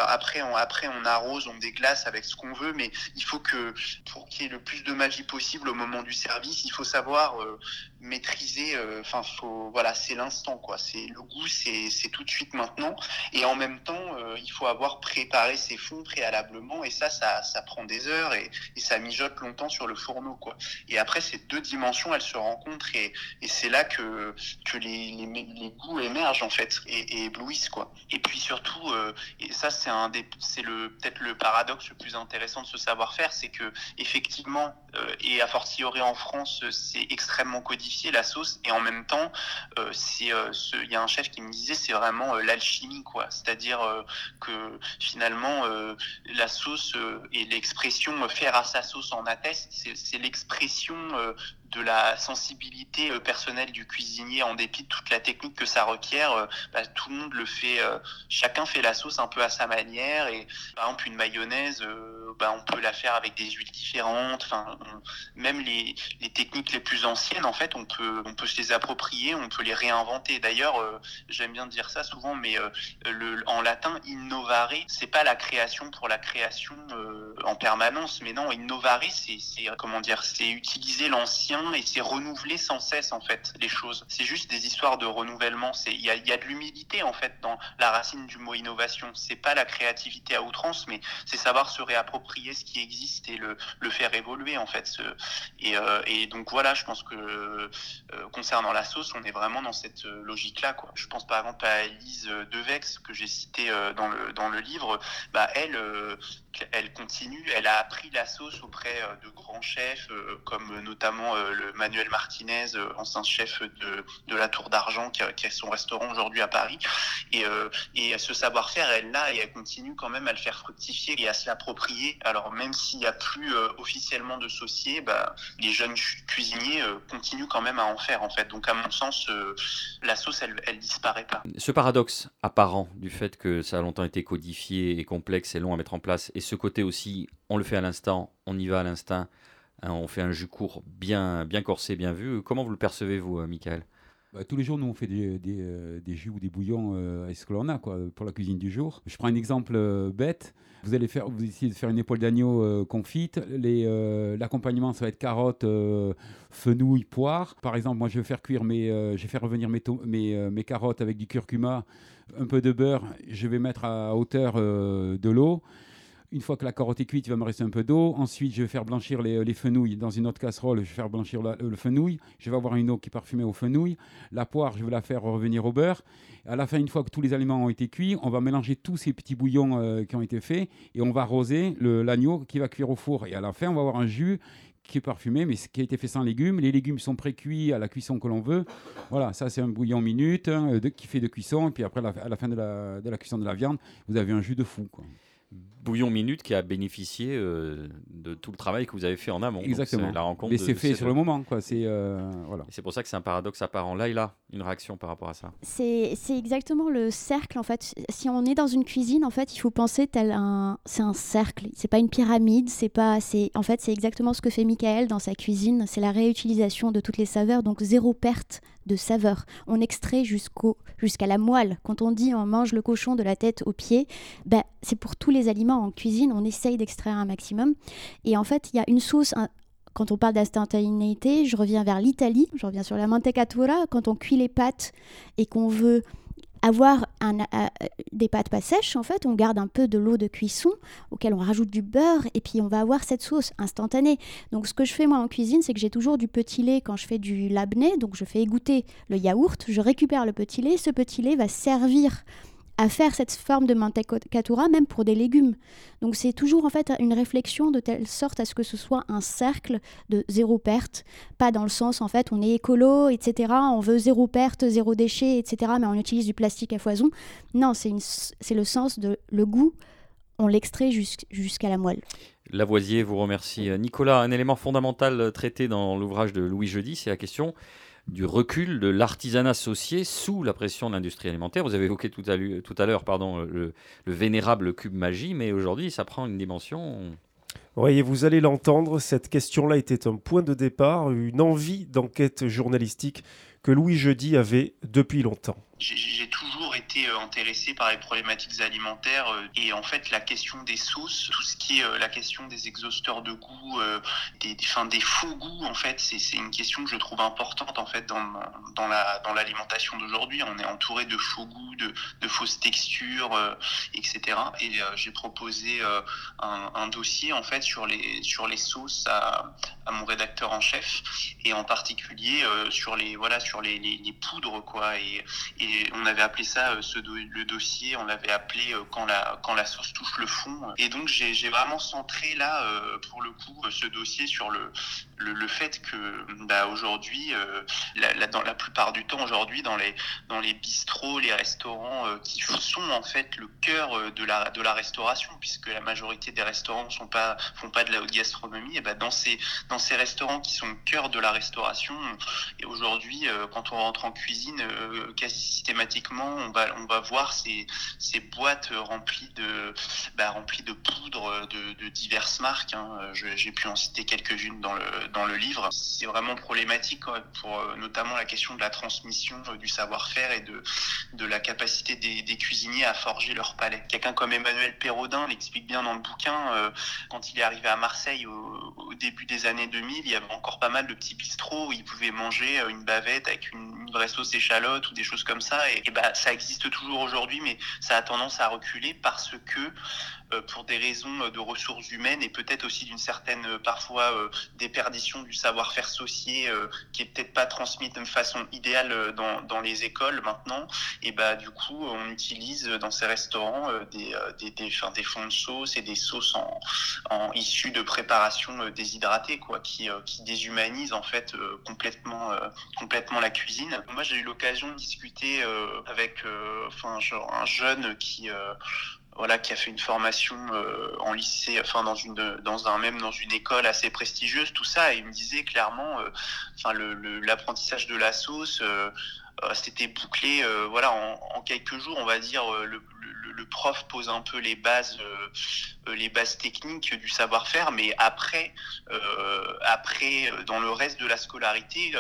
arrose, on déglace avec ce qu'on veut, mais il faut que pour qu'il y ait le plus de magie possible au moment du service, il faut savoir euh, maîtriser. euh, Enfin, faut voilà, c'est l'instant quoi. C'est le goût, c'est tout de suite maintenant. Et en même temps, euh, il faut avoir préparé ses fonds préalablement et ça, ça, ça prend des heures et, ça mijote longtemps sur le fourneau quoi. Et après, ces deux dimensions, elles se rencontrent et, et c'est là que que les, les, les goûts émergent en fait et, éblouissent quoi. Et puis surtout, euh, et ça c'est un des, c'est le peut-être le paradoxe le plus intéressant de ce savoir-faire, c'est que effectivement et a fortiori en France, c'est extrêmement codifié la sauce et en même temps, euh, c'est euh, il y a un chef qui me disait c'est vraiment euh, l'alchimie quoi, c'est-à-dire que finalement la sauce et l'expression faire à sa sauce en atteste, c'est l'expression de la sensibilité euh, personnelle du cuisinier en dépit de toute la technique que ça requiert. euh, bah, tout le monde le fait, euh, chacun fait la sauce un peu à sa manière et par exemple une mayonnaise, bah, on peut la faire avec des huiles différentes. Même les, les techniques les plus anciennes, en fait, on peut on peut se les approprier, on peut les réinventer. D'ailleurs, j'aime bien dire ça souvent, mais le, en latin, innovare, c'est pas la création pour la création en permanence, mais non, innovare, c'est, comment dire, c'est utiliser l'ancien et c'est renouveler sans cesse en fait les choses. C'est juste des histoires de renouvellement. Il y a, de l'humilité en fait dans la racine du mot innovation. C'est pas la créativité à outrance, mais c'est savoir se réapproprier ce qui existe et le, faire évoluer en fait. Euh, et donc voilà, je pense que euh, concernant la sauce, on est vraiment dans cette euh, logique-là. Quoi. Je pense par exemple à Elise Devex que j'ai citée dans le dans le livre. Bah elle, elle continue, elle a appris la sauce auprès euh, de grands chefs euh, comme euh, notamment Manuel Martinez, ancien chef de, de la Tour d'Argent, qui qui a son restaurant aujourd'hui à Paris. Et, ce savoir-faire, elle l'a et elle continue quand même à le faire fructifier et à se l'approprier. Alors même s'il n'y a plus officiellement de saucier, bah, les jeunes cu- cuisiniers continuent quand même à en faire en fait. Donc à mon sens, la sauce, elle, elle disparaît pas. Ce paradoxe apparent du fait que ça a longtemps été codifié et complexe et long à mettre en place, et ce côté aussi, on le fait à l'instant, on y va à l'instinct, hein, on fait un jus court bien, bien corsé, bien vu. Comment vous le percevez, vous, euh, Michael? Bah, tous les jours, nous, on fait des, euh, jus ou des bouillons euh, avec ce que l'on a quoi, pour la cuisine du jour? Je prends un exemple euh, bête. Vous allez faire, vous essayez de faire une épaule d'agneau euh, confite. L'accompagnement, ça va être carottes, fenouil, poire. Par exemple, moi, je vais faire cuire mes, je vais faire revenir mes, mes, carottes avec du curcuma, un peu de beurre. Je vais mettre à hauteur de l'eau. Une fois que la carotte est cuite, il va me rester un peu d'eau. Ensuite, je vais faire blanchir les, les fenouilles dans une autre casserole. Je vais faire blanchir la- le fenouil. Je vais avoir une eau qui est parfumée au fenouil. La poire, je vais la faire revenir au beurre. À la fin, une fois que tous les aliments ont été cuits, on va mélanger tous ces petits bouillons euh, qui ont été faits et on va arroser l'agneau qui va cuire au four. Et à la fin, on va avoir un jus qui est parfumé, mais qui a été fait sans légumes. Les légumes sont pré-cuits à la cuisson que l'on veut. Voilà, ça c'est un bouillon minute de- qui fait de cuisson. Et puis après, à la fin de la, cuisson de la viande, vous avez un jus de fou. Bouillon Minute qui a bénéficié euh, de tout le travail que vous avez fait en amont. Exactement. c'est la rencontre Mais c'est fait sur le moment. quoi. C'est euh, voilà. C'est pour ça que c'est un paradoxe apparent. Là, il a une réaction par rapport à ça. C'est c'est exactement le cercle en fait. Si on est dans une cuisine, en fait, il faut penser tel un, c'est un cercle. C'est pas une pyramide. C'est pas, c'est en fait, c'est exactement ce que fait Michael dans sa cuisine. C'est la réutilisation de toutes les saveurs, donc zéro perte de saveur. On extrait jusqu'au jusqu'à la moelle. Quand on dit on mange le cochon de la tête aux pieds, ben c'est pour tous les aliments en cuisine. On essaye d'extraire un maximum. Et en fait, il y a une sauce. quand on parle d'instantanéité, je reviens vers l'Italie, je reviens sur la mantecatura. Quand on cuit les pâtes et qu'on veut avoir euh, des pâtes pas sèches, en fait, on garde un peu de l'eau de cuisson auquel on rajoute du beurre et puis on va avoir cette sauce instantanée. Donc ce que je fais moi en cuisine, c'est que j'ai toujours du petit lait quand je fais du labné, donc je fais égoutter le yaourt, je récupère le petit lait, ce petit lait va servir à faire cette forme de mantecatura même pour des légumes. Donc c'est toujours en fait une réflexion de telle sorte à ce que ce soit un cercle de zéro perte, pas dans le sens en fait on est écolo, etc. On veut zéro perte, zéro déchet, etc. Mais on utilise du plastique à foison. Non, c'est le sens de le goût. On l'extrait jusqu'- jusqu'à la moelle. Lavoisier vous remercie. Euh, Nicolas, un élément fondamental euh, traité dans l'ouvrage de Louis Jeudi, c'est la question du recul de l'artisanat associé sous la pression de l'industrie alimentaire. Vous avez évoqué tout à l'heure, le, le vénérable cube magie, mais aujourd'hui, ça prend une dimension. Oui, vous allez l'entendre, cette question-là était un point de départ, une envie d'enquête journalistique que Louis Jeudi avait depuis longtemps. J'ai toujours été euh, intéressé par les problématiques alimentaires euh, et en fait la question des sauces, tout ce qui est euh, la question des exhausteurs de goût, des, des, des faux goûts en fait, c'est une question que je trouve importante en fait dans, dans la dans l'alimentation d'aujourd'hui. On est entouré de faux goûts, de, de fausses textures, etc. Et j'ai proposé un, dossier en fait sur les sur les sauces à, mon rédacteur en chef et en particulier sur les voilà sur les, les, poudres quoi et on avait appelé ça euh, le dossier, on l'avait appelé euh, quand la quand la sauce touche le fond. Et donc j'ai vraiment centré là euh, pour le coup ce dossier sur le le, fait que bah, aujourd'hui, la, dans la plupart du temps aujourd'hui dans les dans les bistrots, les restaurants qui sont en fait le cœur de la de la restauration, puisque la majorité des restaurants sont pas font pas de la haute gastronomie, et ben dans ces dans ces restaurants qui sont le cœur de la restauration, et aujourd'hui quand on rentre en cuisine, quasi systématiquement, on va, on va voir ces, ces boîtes remplies de, bah, remplies de poudre de, de diverses marques. Hein. J'ai pu en citer quelques-unes dans le, dans le livre. C'est vraiment problématique pour euh, notamment la question de la transmission euh, du savoir-faire et de, de la capacité des, cuisiniers à forger leur palais. Quelqu'un comme Emmanuel Perraudin l'explique bien dans le bouquin. Euh, quand il est arrivé à Marseille au, début des années 2000, il y avait encore pas mal de petits bistrots où il pouvait manger une bavette avec une, vraie sauce échalote ou des choses comme ça. Et, et bah, ça existe toujours aujourd'hui, mais ça a tendance à reculer parce que pour des raisons de ressources humaines et peut-être aussi d'une certaine euh, parfois euh, déperdition du savoir-faire saucier qui est peut-être pas transmis de façon idéale dans, dans les écoles maintenant. Et bah du coup, on utilise dans ces restaurants des, des, des, enfin, des fonds de sauce et des sauces en, en issues de préparation déshydratée, quoi, qui, qui déshumanisent en fait complètement, complètement la cuisine. Moi, j'ai eu l'occasion de discuter avec enfin, genre, un jeune qui voilà, qui a fait une formation euh, en lycée, enfin dans une, dans un même dans une école assez prestigieuse, tout ça, et il me disait clairement, euh, enfin le l'apprentissage de la sauce, euh, c'était bouclé, voilà, en, en, quelques jours, on va dire, le, le, prof pose un peu les bases, les bases techniques du savoir-faire, mais après, après, dans le reste de la scolarité,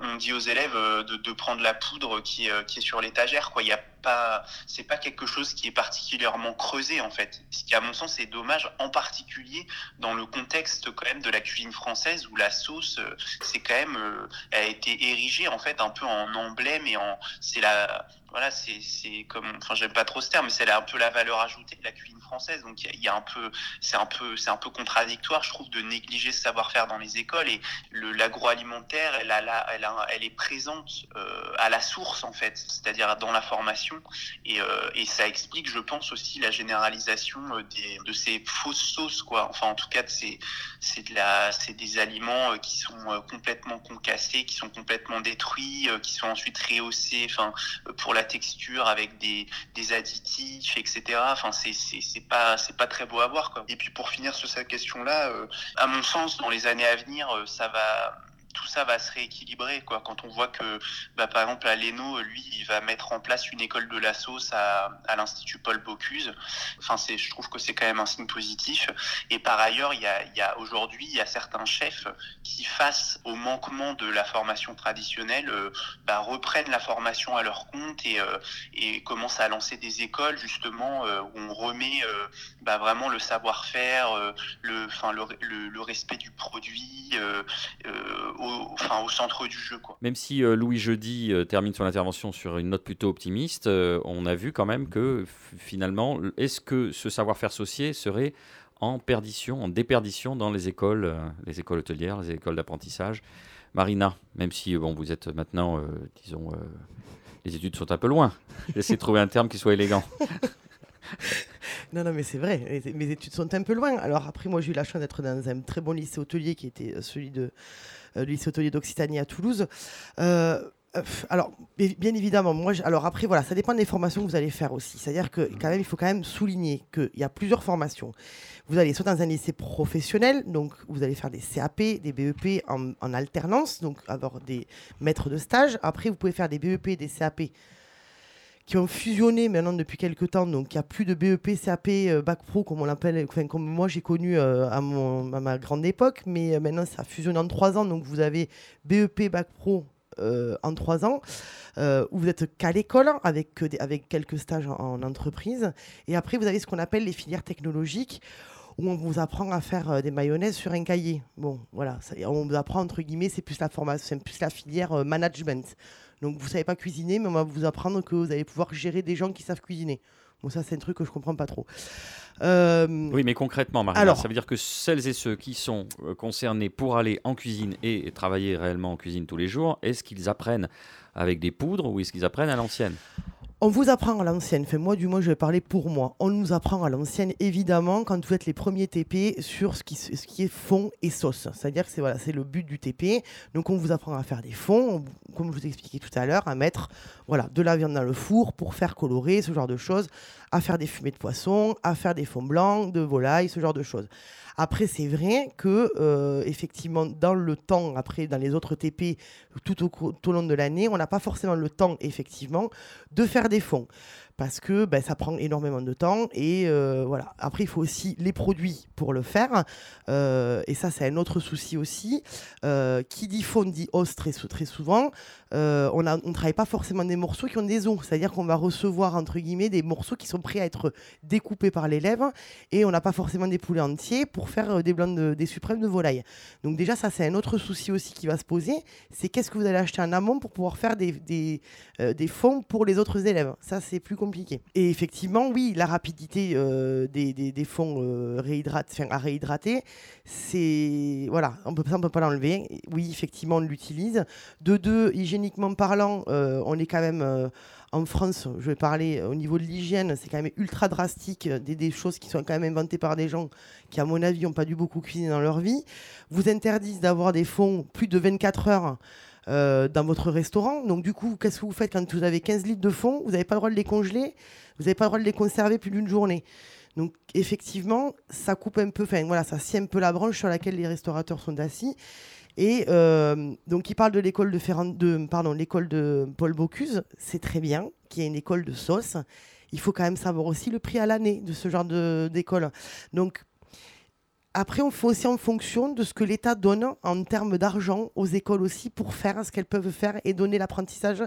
on dit aux élèves de, prendre la poudre qui est, sur l'étagère, quoi. Il a pas, c'est pas quelque chose qui est particulièrement creusé en fait. Ce qui, à mon sens, est dommage, en particulier dans le contexte quand même de la cuisine française où la sauce, c'est quand même, a été érigée en fait un peu en emblème et en, c'est la, voilà, c'est, comme, enfin, j'aime pas trop ce terme, mais c'est un peu la valeur ajoutée de la cuisine française. Donc il y, a un peu, c'est un peu, c'est un peu contradictoire, je trouve, de négliger ce savoir-faire dans les écoles. Et l'agroalimentaire, elle, a, elle, a, elle est présente euh, à la source en fait, c'est-à-dire dans la formation. Et, euh, et, ça explique, je pense aussi, la généralisation des, de ces fausses sauces, quoi. Enfin, en tout cas, c'est, c'est de la, c'est des aliments qui sont complètement concassés, qui sont complètement détruits, qui sont ensuite rehaussés, enfin, pour la texture avec des, additifs, etc. Enfin, c'est, pas, c'est pas très beau à voir, quoi. Et puis pour finir sur cette question-là, euh, à mon sens, dans les années à venir, ça va tout ça va se rééquilibrer quoi. Quand on voit que bah, par exemple à Leno lui il va mettre en place une école de la sauce à, à l'institut Paul Bocuse. Enfin c'est je trouve que c'est quand même un signe positif. Et par ailleurs il y a, il y a aujourd'hui il y a certains chefs qui face au manquement de la formation traditionnelle euh, bah, reprennent la formation à leur compte et, euh, et commencent à lancer des écoles justement euh, où on remet euh, bah, vraiment le savoir-faire le le, le, le, respect du produit au, enfin, au centre du jeu. Quoi. Même si euh, Louis Jeudi euh, termine son intervention sur une note plutôt optimiste, euh, on a vu quand même que finalement, est-ce que ce savoir-faire saucier serait en perdition, en déperdition dans les écoles, euh, les écoles hôtelières, les écoles d'apprentissage? Marina, même si bon, vous êtes maintenant, euh, disons, euh, les études sont un peu loin. J'essaie de trouver un terme qui soit élégant. non, non, mais c'est vrai, mes études sont un peu loin. Alors après, moi, j'ai eu la chance d'être dans un très bon lycée hôtelier qui était celui de euh, lycée hôtelier d'Occitanie à Toulouse. Euh, alors, bien évidemment, moi, alors après, voilà, ça dépend des formations que vous allez faire aussi. C'est-à-dire que quand même, il faut quand même souligner qu'il y a plusieurs formations. Vous allez soit dans un lycée professionnel, donc vous allez faire des CAP, des BEP en, en alternance, donc avoir des maîtres de stage. Après, vous pouvez faire des BEP, des CAP qui ont fusionné maintenant depuis quelques temps. Donc, il n'y a plus de BEP, CAP, euh, Bac Pro, comme on l'appelle, enfin, comme moi j'ai connu euh, à, ma grande époque. Mais euh, maintenant, ça a fusionné en trois ans. Donc, vous avez BEP, Bac Pro, en trois ans, où vous êtes qu'à l'école avec, avec quelques stages en, en entreprise. Et après, vous avez ce qu'on appelle les filières technologiques où on vous apprend à faire des mayonnaises sur un cahier. Bon, voilà, on vous apprend entre guillemets, c'est plus la formation, c'est plus la filière management. Donc vous savez pas cuisiner, mais on va vous apprendre que vous allez pouvoir gérer des gens qui savent cuisiner. Bon, ça c'est un truc que je comprends pas trop. Euh, Oui, mais concrètement, Marina, Alors- ça veut dire que celles et ceux qui sont euh, concernés pour aller en cuisine et travailler réellement en cuisine tous les jours, est-ce qu'ils apprennent avec des poudres ou est-ce qu'ils apprennent à l'ancienne? On vous apprend à l'ancienne. Enfin, moi, du moins, je vais parler pour moi. On nous apprend à l'ancienne, évidemment, quand vous êtes les premiers TP sur ce qui, est fond et sauce. C'est-à-dire que c'est le but du TP. Donc, on vous apprend à faire des fonds, on- comme je vous expliquais tout à l'heure, à mettre de la viande dans le four pour faire colorer, ce genre de choses, à faire des fumées de poisson, à faire des fonds blancs, de volaille, ce genre de choses. Après, c'est vrai que, euh, effectivement, dans le temps, après, dans les autres TP, tout au, cours- tout au long de l'année, on n'a pas forcément le temps, effectivement, de faire des fonds. Parce que ben, ça prend énormément de temps. Et euh, voilà. Après, il faut aussi les produits pour le faire. Euh, et ça, c'est un autre souci aussi. Euh, qui dit fond dit os très, très souvent. On ne travaille pas forcément des morceaux qui ont des os. C'est-à-dire qu'on va recevoir, entre guillemets, des morceaux qui sont prêts à être découpés par l'élève. Et on n'a pas forcément des poulets entiers pour faire des blancs de- des suprêmes de volaille. Donc déjà, ça, c'est un autre souci aussi qui va se poser. C'est qu'est-ce que vous allez acheter en amont pour pouvoir faire des, des fonds pour les autres élèves? Ça, c'est plus compliqué. Et effectivement, oui, la rapidité euh, des, fonds euh, à réhydrater, c'est... Voilà, on peut, on peut pas l'enlever. Oui, effectivement, on l'utilise. De deux, hygiéniquement parlant, euh, on est quand même... en France, je vais parler au niveau de l'hygiène, c'est quand même ultra drastique, des, des choses qui sont quand même inventées par des gens qui, à mon avis, n'ont pas dû beaucoup cuisiner dans leur vie, vous interdisent d'avoir des fonds plus de 24 heures euh, dans votre restaurant. Donc, du coup, qu'est-ce que vous faites quand vous avez 15 litres de fond? Vous n'avez pas le droit de les congeler, vous n'avez pas le droit de les conserver plus d'une journée. Donc, effectivement, ça coupe un peu, enfin, voilà, ça scie un peu la branche sur laquelle les restaurateurs sont assis. Et euh, donc, il parle de l'école de, de, l'école de Paul Bocuse, c'est très bien, qui est une école de sauce. Il faut quand même savoir aussi le prix à l'année de ce genre d'école. Donc, après, on fait aussi en fonction de ce que l'État donne en termes d'argent aux écoles aussi pour faire ce qu'elles peuvent faire et donner l'apprentissage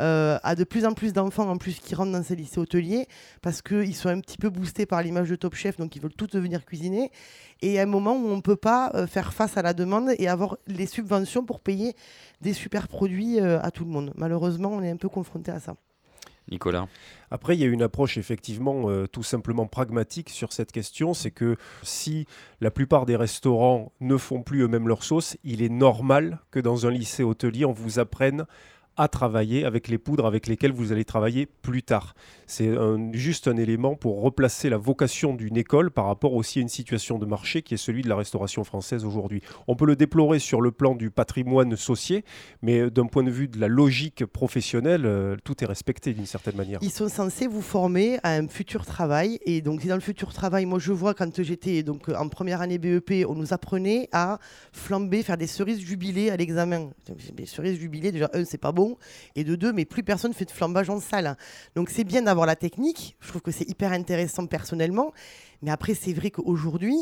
euh, à de plus en plus d'enfants en plus qui rentrent dans ces lycées hôteliers parce qu'ils sont un petit peu boostés par l'image de Top Chef, donc ils veulent tous devenir cuisiniers. Et à un moment où on ne peut pas euh, faire face à la demande et avoir les subventions pour payer des super produits euh, à tout le monde. Malheureusement, on est un peu confronté à ça. Nicolas. Après, il y a une approche effectivement euh, tout simplement pragmatique sur cette question, c'est que si la plupart des restaurants ne font plus eux-mêmes leur sauce, il est normal que dans un lycée hôtelier, on vous apprenne à travailler avec les poudres avec lesquelles vous allez travailler plus tard. C'est juste un élément pour replacer la vocation d'une école par rapport aussi à une situation de marché qui est celui de la restauration française aujourd'hui. On peut le déplorer sur le plan du patrimoine saucier, mais euh, d'un point de vue de la logique professionnelle, euh, tout est respecté d'une certaine manière. Ils sont censés vous former à un futur travail. Et donc, dans le futur travail, moi, je vois quand j'étais donc en première année BEP, on nous apprenait à flamber, faire des cerises jubilées à l'examen. Des cerises jubilées, déjà, un, c'est pas Et de deux, mais plus personne fait de flambage en salle. Donc, c'est bien d'avoir la technique. Je trouve que c'est hyper intéressant personnellement. Mais après, c'est vrai qu'aujourd'hui,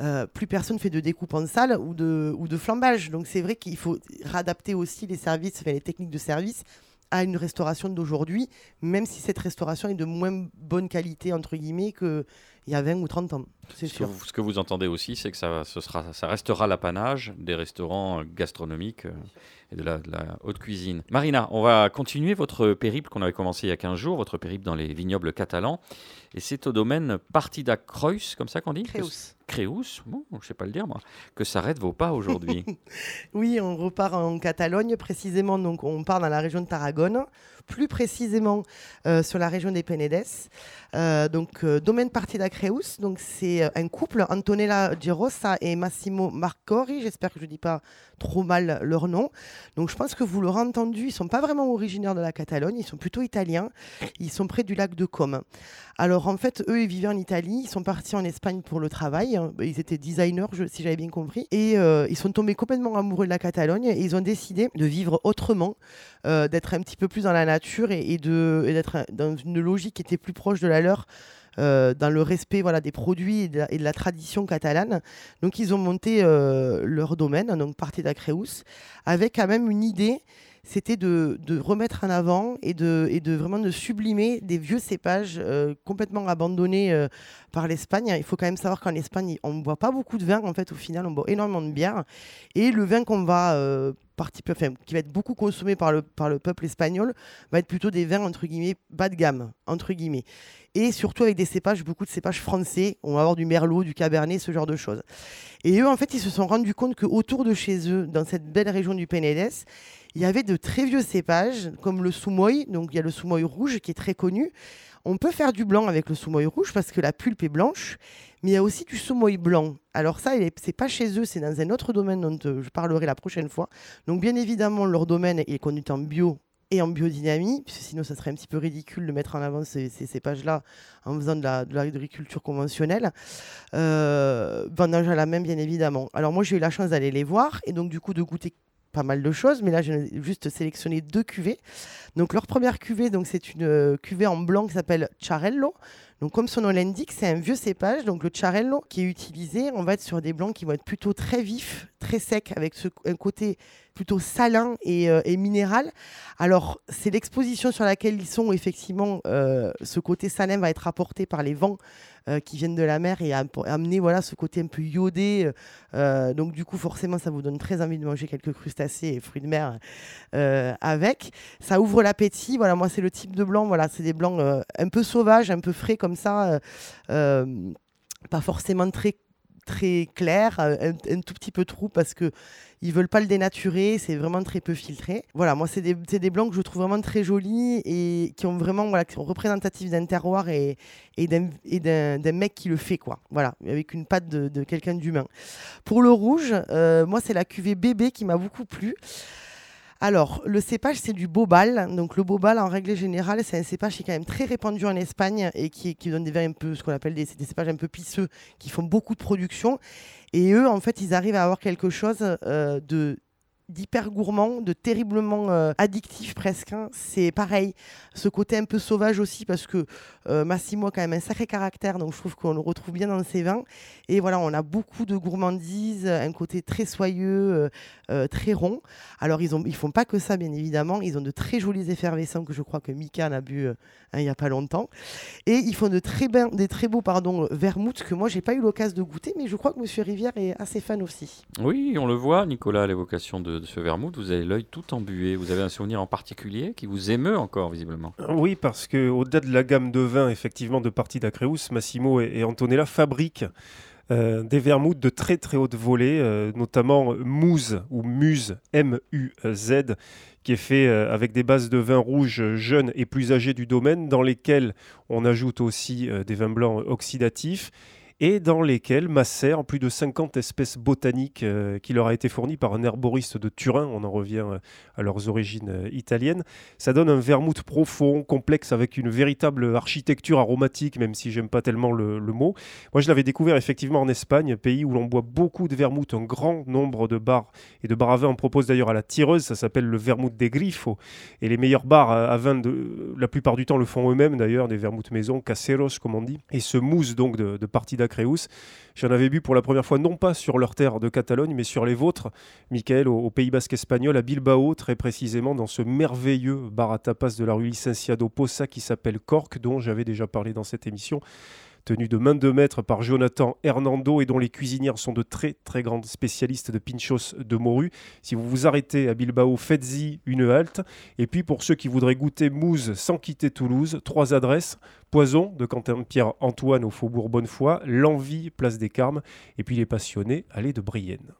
euh, plus personne fait de découpe en salle ou de, flambage. Donc, c'est vrai qu'il faut réadapter aussi les services, les techniques de service à une restauration d'aujourd'hui, même si cette restauration est de moins bonne qualité, entre guillemets, qu'il y a 20 ou 30 ans. C'est Ce que, sûr. vous, ce que vous entendez aussi, c'est que ça, ce sera, ça restera l'apanage des restaurants euh, gastronomiques euh, et de la, de la haute cuisine. Marina, on va continuer votre périple qu'on avait commencé il y a 15 jours, votre périple dans les vignobles catalans. Et c'est au domaine Partida Creus, comme ça qu'on dit? Creus. Creus, bon, je sais pas le dire moi, que s'arrêtent vos pas aujourd'hui? Oui, on repart en Catalogne, précisément, donc on part dans la région de Tarragone, plus précisément euh, sur la région des Penedès. Euh, donc, euh, domaine Partida Creus, donc c'est euh, un couple, Antonella Girossa et Massimo Marcori, j'espère que je ne dis pas trop mal leur nom. Donc, je pense que vous l'aurez entendu, ils sont pas vraiment originaires de la Catalogne, ils sont plutôt italiens, ils sont près du lac de Comme. Alors, en fait, eux, ils vivaient en Italie, ils sont partis en Espagne pour le travail, ils étaient designers, je- si j'avais bien compris, et ils sont tombés complètement amoureux de la Catalogne et ils ont décidé de vivre autrement, d'être un petit peu plus dans la nature et, et d'être dans une logique qui était plus proche de la euh, dans le respect des produits et de, la, tradition catalane. Donc ils ont monté euh, leur domaine, donc Partida Creus, avec quand même une idée, c'était de, remettre en avant et de, vraiment de sublimer des vieux cépages euh, complètement abandonnés par l'Espagne. Il faut quand même savoir qu'en Espagne, on ne boit pas beaucoup de vin, en fait, au final, on boit énormément de bière. Et le vin qu'on va parti- enfin, qui va être beaucoup consommé par le, par le peuple espagnol va être plutôt des vins, entre guillemets, bas de gamme, entre guillemets. Et surtout avec des cépages, beaucoup de cépages français. On va avoir du merlot, du cabernet, ce genre de choses. Et eux, en fait, ils se sont rendus compte qu'autour de chez eux, dans cette belle région du Penedès, il y avait de très vieux cépages, comme le soumoy. Donc, il y a le soumoy rouge qui est très connu. On peut faire du blanc avec le soumoy rouge parce que la pulpe est blanche, mais il y a aussi du soumoy blanc. Alors ça, c'est pas chez eux, c'est dans un autre domaine dont euh, je parlerai la prochaine fois. Donc bien évidemment, leur domaine est conduit en bio et en biodynamie, puisque sinon ça serait un petit peu ridicule de mettre en avant ces, ces cépages-là en faisant de l'agriculture conventionnelle. Euh, vendage à la main, bien évidemment. Alors moi, j'ai eu la chance d'aller les voir et donc du coup de goûter pas mal de choses, mais là j'ai juste sélectionné deux cuvées. Donc leur première cuvée, donc c'est une euh, cuvée en blanc qui s'appelle Charello. Donc comme son nom l'indique, c'est un vieux cépage, donc le Charello qui est utilisé, on va être sur des blancs qui vont être plutôt très vifs, très secs, avec un côté plutôt salin et, euh, et minéral. Alors c'est l'exposition sur laquelle ils sont, effectivement, euh, ce côté salin va être apporté par les vents euh, qui viennent de la mer et amener voilà, ce côté un peu iodé. donc du coup, forcément, ça vous donne très envie de manger quelques crustacés et fruits de mer avec. Ça ouvre l'appétit. Voilà, moi, c'est le type de blanc. Voilà, c'est des blancs un peu sauvages, un peu frais comme ça. euh, euh, pas forcément très très clair, euh, un, tout petit peu trou parce que ils veulent pas le dénaturer, c'est vraiment très peu filtré. Voilà, moi c'est des, des blancs que je trouve vraiment très jolis et qui ont vraiment voilà, qui sont représentatifs d'un terroir et, et d'un mec qui le fait quoi. Voilà, avec une patte de, quelqu'un d'humain. Pour le rouge, moi c'est la cuvée bébé qui m'a beaucoup plu. Alors, le cépage, c'est du bobal. Donc, le bobal, en règle générale, c'est un cépage qui est quand même très répandu en Espagne et qui, donne des vins un peu, ce qu'on appelle des cépages un peu pisseux, qui font beaucoup de production. Et eux, en fait, ils arrivent à avoir quelque chose euh, de d'hyper gourmand, de terriblement euh, addictif presque. hein. C'est pareil, ce côté un peu sauvage aussi parce que euh, Massimo a quand même un sacré caractère, donc je trouve qu'on le retrouve bien dans ses vins. Et voilà, on a beaucoup de gourmandise, un côté très soyeux, euh, euh, très rond. Alors ils ont, ils font pas que ça, bien évidemment. Ils ont de très jolis effervescents que je crois que Mika en a bu il y a pas longtemps. Et ils font de très, ben- des très beaux pardon, vermouths que moi j'ai pas eu l'occasion de goûter, mais je crois que Monsieur Rivière est assez fan aussi. Oui, on le voit, Nicolas, l'évocation de, ce vermouth, vous avez l'œil tout embué. Vous avez un souvenir en particulier qui vous émeut encore, visiblement. Oui, parce que au-delà de la gamme de vins, effectivement, de Partie d'Acreus, Massimo et, Antonella fabriquent euh, des vermouths de très très haute volée, euh, notamment Mouze ou Muse, M-U-Z, qui est fait euh, avec des bases de vins rouges jeunes et plus âgés du domaine, dans lesquels on ajoute aussi euh, des vins blancs oxydatifs et dans lesquels macèrent plus de 50 espèces botaniques euh, qui leur a été fournies par un herboriste de Turin. On en revient euh, à leurs origines euh, italiennes. Ça donne un vermouth profond, complexe, avec une véritable architecture aromatique, même si j'aime pas tellement le, mot. Moi, je l'avais découvert effectivement en Espagne, pays où l'on boit beaucoup de vermouth. Un grand nombre de bars et de bars à vin en proposent d'ailleurs à la tireuse. Ça s'appelle le vermouth des Grifo. Et les meilleurs bars à vin, la plupart du temps, le font eux-mêmes d'ailleurs, des vermouths maison, caseros comme on dit. Et ce mousse donc de, de j'en avais bu pour la première fois, non pas sur leur terre de Catalogne, mais sur les vôtres, Michael, au, au Pays Basque espagnol, à Bilbao, très précisément, dans ce merveilleux bar à tapas de la rue Licenciado Posa qui s'appelle Cork, dont j'avais déjà parlé dans cette émission tenu de main de maître par Jonathan Hernando et dont les cuisinières sont de très très grandes spécialistes de pinchos de morue. Si vous vous arrêtez à Bilbao, faites-y une halte. Et puis pour ceux qui voudraient goûter mousse sans quitter Toulouse, trois adresses. Poison de Quentin-Pierre Antoine au Faubourg Bonnefoy, L'Envie, Place des Carmes, et puis les passionnés, allée de Brienne.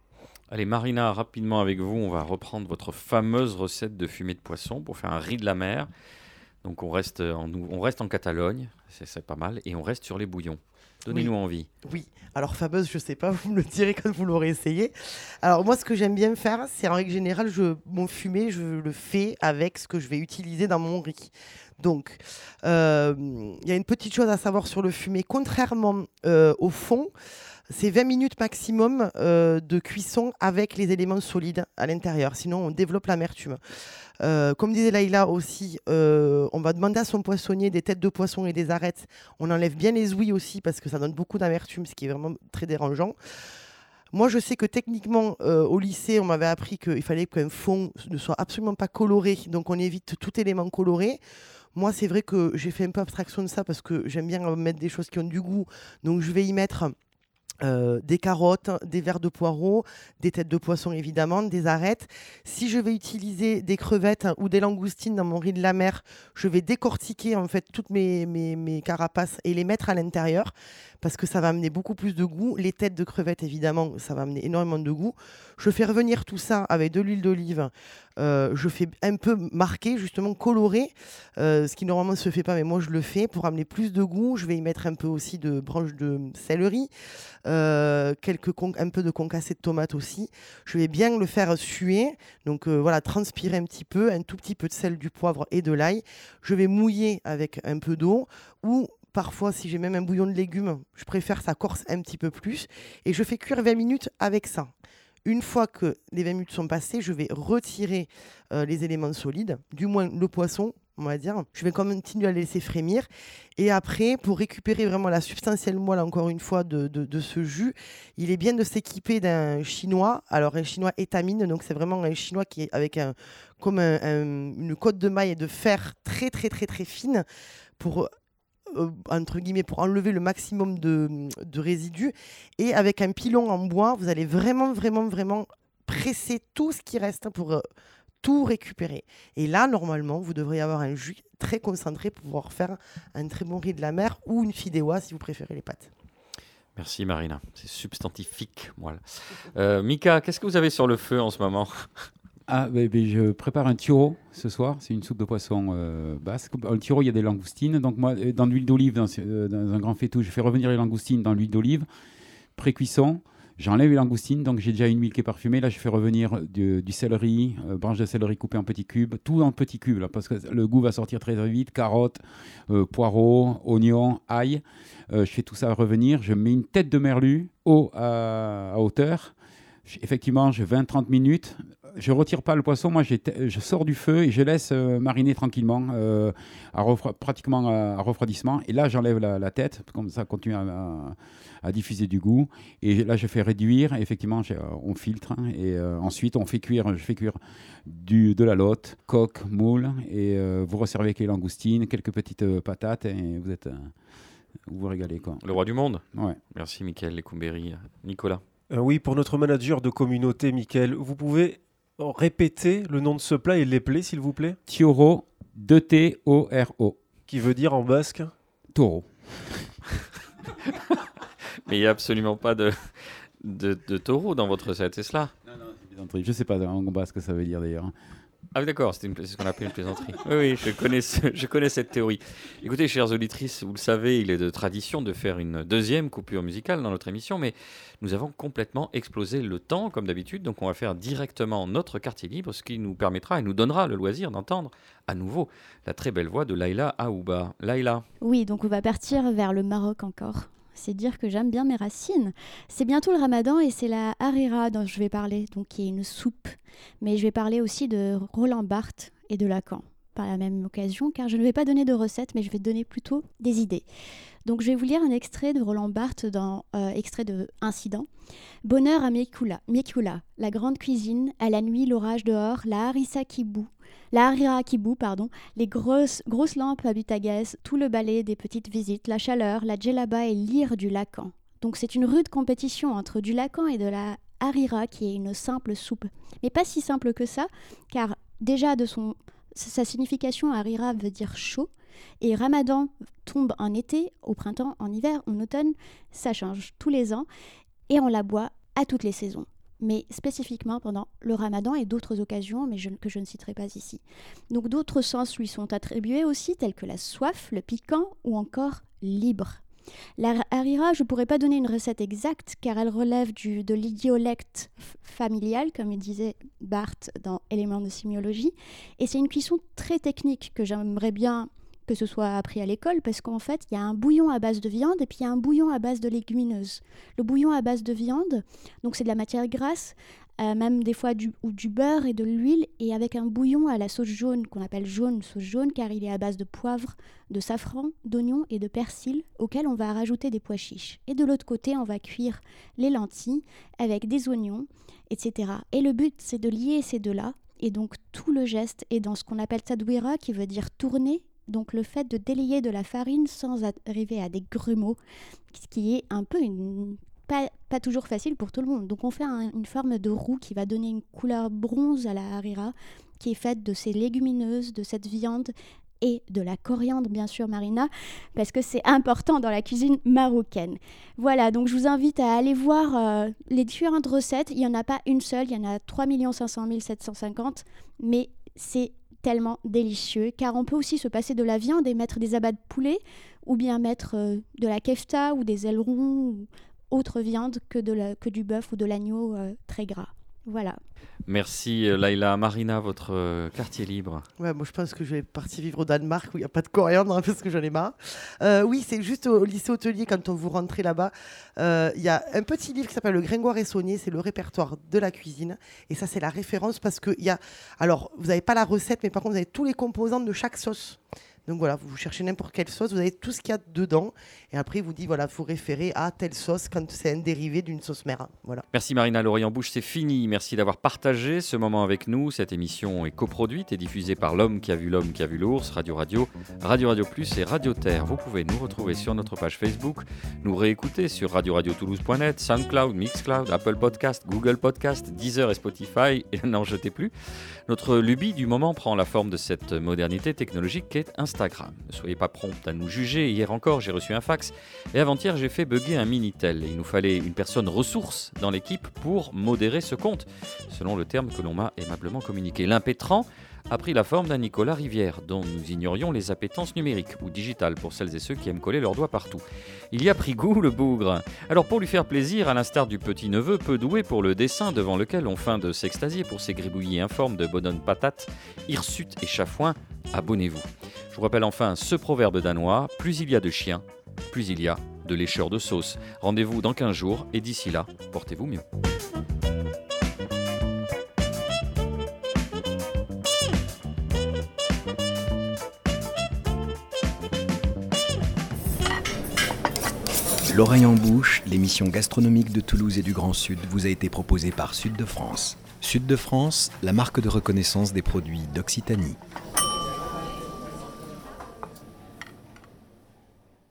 Allez, Marina, rapidement avec vous, on va reprendre votre fameuse recette de fumée de poisson pour faire un riz de la mer. Donc on reste en, on reste en Catalogne, c'est pas mal, et on reste sur les bouillons. Donnez-nous Oui. envie. Oui, alors fameuse, je sais pas, vous me le direz quand vous l'aurez essayé. Alors moi, ce que j'aime bien faire, c'est en règle générale, je, mon fumé, je le fais avec ce que je vais utiliser dans mon riz. Donc, euh, il y a une petite chose à savoir sur le fumé. Contrairement euh, au fond, c'est 20 minutes maximum euh, de cuisson avec les éléments solides à l'intérieur. Sinon, on développe l'amertume. Euh, comme disait Laïla aussi, euh, on va demander à son poissonnier des têtes de poisson et des arêtes. On enlève bien les ouïes aussi parce que ça donne beaucoup d'amertume, ce qui est vraiment très dérangeant. Moi, je sais que techniquement, euh, au lycée, on m'avait appris qu'il fallait qu'un fond ne soit absolument pas coloré, donc on évite tout élément coloré. Moi, c'est vrai que j'ai fait un peu abstraction de ça parce que j'aime bien mettre des choses qui ont du goût. Donc, je vais y mettre euh, des carottes, des verres de poireaux, des têtes de poisson évidemment, des arêtes. Si je vais utiliser des crevettes ou des langoustines dans mon riz de la mer, je vais décortiquer en fait toutes mes, mes, mes carapaces et les mettre à l'intérieur parce que ça va amener beaucoup plus de goût. Les têtes de crevettes, évidemment, ça va amener énormément de goût. Je fais revenir tout ça avec de l'huile d'olive. Euh, je fais un peu marquer, justement colorer, euh, ce qui normalement ne se fait pas, mais moi je le fais pour amener plus de goût. Je vais y mettre un peu aussi de branches de céleri, euh, un peu de concassé de tomate aussi. Je vais bien le faire suer, donc voilà, transpirer un petit peu, un tout petit peu de sel, du poivre et de l'ail. Je vais mouiller avec un peu d'eau ou Parfois, si j'ai même un bouillon de légumes, je préfère ça corse un petit peu plus. Et je fais cuire 20 minutes avec ça. Une fois que les 20 minutes sont passées, je vais retirer euh, les éléments solides, du moins le poisson, on va dire. Je vais continuer à laisser frémir. Et après, pour récupérer vraiment la substantielle moelle, encore une fois, de, de, ce jus, il est bien de s'équiper d'un chinois. Alors, un chinois étamine, donc c'est vraiment un chinois qui est avec un, comme une côte de maille de fer très, très, très, très fine pour euh, entre guillemets, pour enlever le maximum de, résidus. Et avec un pilon en bois, vous allez vraiment, vraiment, vraiment presser tout ce qui reste pour euh, tout récupérer. Et là, normalement, vous devriez avoir un jus très concentré pour pouvoir faire un très bon riz de la mer ou une fideuà si vous préférez les pâtes. Merci Marina, c'est substantifique. Voilà. Euh, Mika, qu'est-ce que vous avez sur le feu en ce moment? Ah, ben, ben, je prépare un tiro ce soir. C'est une soupe de poisson euh, basque. Le tiro, il y a des langoustines. Donc, moi, euh, dans l'huile d'olive, dans, euh, dans, un grand faitout, je fais revenir les langoustines dans l'huile d'olive. Pré-cuisson. J'enlève les langoustines, donc j'ai déjà une huile qui est parfumée. Là, je fais revenir du, céleri, euh, branche de céleri coupée en petits cubes, tout en petits cubes, parce que le goût va sortir très, très vite. Carottes, poireaux, oignons, ail. je fais tout ça revenir. Je mets une tête de merlu haut à, hauteur. effectivement, j'ai 20-30 minutes je retire pas le poisson, moi je sors du feu et je laisse euh, mariner tranquillement, euh, à pratiquement à, refroidissement. Et là, j'enlève la, tête, comme ça continue à, diffuser du goût. Et là, je fais réduire, effectivement, euh, on filtre. Hein, et ensuite, on fait cuire, je fais cuire du, de la lotte, coque, moule. Et vous resservez avec les langoustines, quelques petites patates et vous êtes. vous vous régalez. Quoi. Le roi du monde Ouais. Merci, Mickaël Lecoumberry. Nicolas oui, pour notre manager de communauté, Mickaël, vous pouvez répéter le nom de ce plat et l'épeler, s'il vous plaît Tioro, de T-O-R-O. Qui veut dire en basque Taureau. Mais il n'y a absolument pas de, de, taureau dans votre recette, c'est cela? Non, non, c'est Je ne sais pas en basque ça veut dire d'ailleurs. Ah oui, d'accord, c'est ce qu'on appelle une plaisanterie. Oui, oui, je connais, cette théorie. Écoutez, chères auditrices, vous le savez, il est de tradition de faire une deuxième coupure musicale dans notre émission, mais nous avons complètement explosé le temps, comme d'habitude, donc on va faire directement notre quartier libre, ce qui nous permettra et nous donnera le loisir d'entendre à nouveau la très belle voix de Laila Aouba. Laila Oui, donc on va partir vers le Maroc encore c'est dire que j'aime bien mes racines. C'est bientôt le ramadan et c'est la harira dont je vais parler, donc qui est une soupe. Mais je vais parler aussi de Roland Barthes et de Lacan par la même occasion, car je ne vais pas donner de recettes, mais je vais donner plutôt des idées. Donc je vais vous lire un extrait de Roland Barthes dans euh, extrait de Incident. Bonheur à Miekula, la grande cuisine, à la nuit l'orage dehors, la harissa qui bout, la harira qui bout, pardon, les grosses, grosses lampes à butagaz, tout le balai des petites visites, la chaleur, la djellaba et l'ire du lacan. Donc c'est une rude compétition entre du lacan et de la harira qui est une simple soupe. Mais pas si simple que ça, car déjà de son sa signification harira veut dire chaud et Ramadan tombe en été, au printemps, en hiver, en automne, ça change tous les ans et on la boit à toutes les saisons mais spécifiquement pendant le ramadan et d'autres occasions, mais que je ne citerai pas ici. Donc d'autres sens lui sont attribués aussi, tels que la soif, le piquant ou encore libre. La harira, je ne pourrais pas donner une recette exacte car elle relève de l'idiolecte familial, comme il disait Barthes dans Éléments de sémiologie, et c'est une cuisson très technique que j'aimerais bien que ce soit appris à l'école, parce qu'en fait, il y a un bouillon à base de viande et puis il y a un bouillon à base de légumineuses. Le bouillon à base de viande, donc c'est de la matière grasse euh, même des fois du, ou du beurre et de l'huile, et avec un bouillon à la sauce jaune, qu'on appelle jaune, sauce jaune, car il est à base de poivre, de safran, d'oignon et de persil, auquel on va rajouter des pois chiches. Et de l'autre côté, on va cuire les lentilles avec des oignons, etc. Et le but, c'est de lier ces deux-là, et donc tout le geste est dans ce qu'on appelle tadwira, qui veut dire tourner, donc le fait de délayer de la farine sans arriver à des grumeaux, ce qui est un peu pas, pas, toujours facile pour tout le monde. Donc on fait un, une forme de roux qui va donner une couleur bronze à la harira, qui est faite de ces légumineuses, de cette viande et de la coriandre, bien sûr, Marina, parce que c'est important dans la cuisine marocaine. Voilà, donc je vous invite à aller voir euh, les différentes recettes. Il n'y en a pas une seule, il y en a 3 500 750, mais c'est tellement délicieux, car on peut aussi se passer de la viande et mettre des abats de poulet, ou bien mettre euh, de la kefta ou des ailerons, ou autre viande que, du bœuf ou de l'agneau euh, très gras. Voilà. Merci euh, Laila. Marina, votre euh, quartier libre. Ouais, moi je pense que je vais partir vivre au Danemark où il n'y a pas de coriandre hein, parce que j'en ai marre. Euh, oui, c'est juste au lycée hôtelier quand on vous rentrez là-bas. euh, Il y a un petit livre qui s'appelle Le Gringoire et Saunier, c'est le répertoire de la cuisine. Et ça, c'est la référence parce que il y a. Alors, vous n'avez pas la recette, mais par contre, vous avez tous les composants de chaque sauce. Donc voilà, vous cherchez n'importe quelle sauce, vous avez tout ce qu'il y a dedans. Et après, il vous dit, voilà, il faut référer à telle sauce quand c'est un dérivé d'une sauce mère. Voilà. Merci Marina Lorient Bouche, c'est fini. Merci d'avoir partagé ce moment avec nous. Cette émission est coproduite et diffusée par l'homme qui a vu l'homme qui a vu l'ours, Radio Radio, Radio Radio Plus et Radio Terre. Vous pouvez nous retrouver sur notre page Facebook, nous réécouter sur radio-radio-toulouse.net, SoundCloud, Mixcloud, Apple Podcast, Google Podcast, Deezer et Spotify. Et n'en jetez plus. Notre lubie du moment prend la forme de cette modernité technologique qu'est Ne soyez pas prompt à nous juger. Hier encore, j'ai reçu un fax et avant-hier, j'ai fait bugger un Minitel. Il nous fallait une personne ressource dans l'équipe pour modérer ce compte, selon le terme que l'on m'a aimablement communiqué. L'impétrant a pris la forme d'un Nicolas Rivière, dont nous ignorions les appétences numériques ou digitales pour celles et ceux qui aiment coller leurs doigts partout. Il y a pris goût, le bougre. Alors pour lui faire plaisir, à l'instar du petit-neveu peu doué pour le dessin devant lequel on feint de s'extasier pour ces gribouillis informes de bonhommes patates, hirsutes et chafouins, abonnez-vous. Je vous rappelle enfin ce proverbe danois, plus il y a de chiens, plus il y a de lécheurs de sauce. Rendez-vous dans 15 jours et d'ici là, portez-vous mieux. L'oreille en bouche, l'émission gastronomique de Toulouse et du Grand Sud vous a été proposée par Sud de France. Sud de France, la marque de reconnaissance des produits d'Occitanie.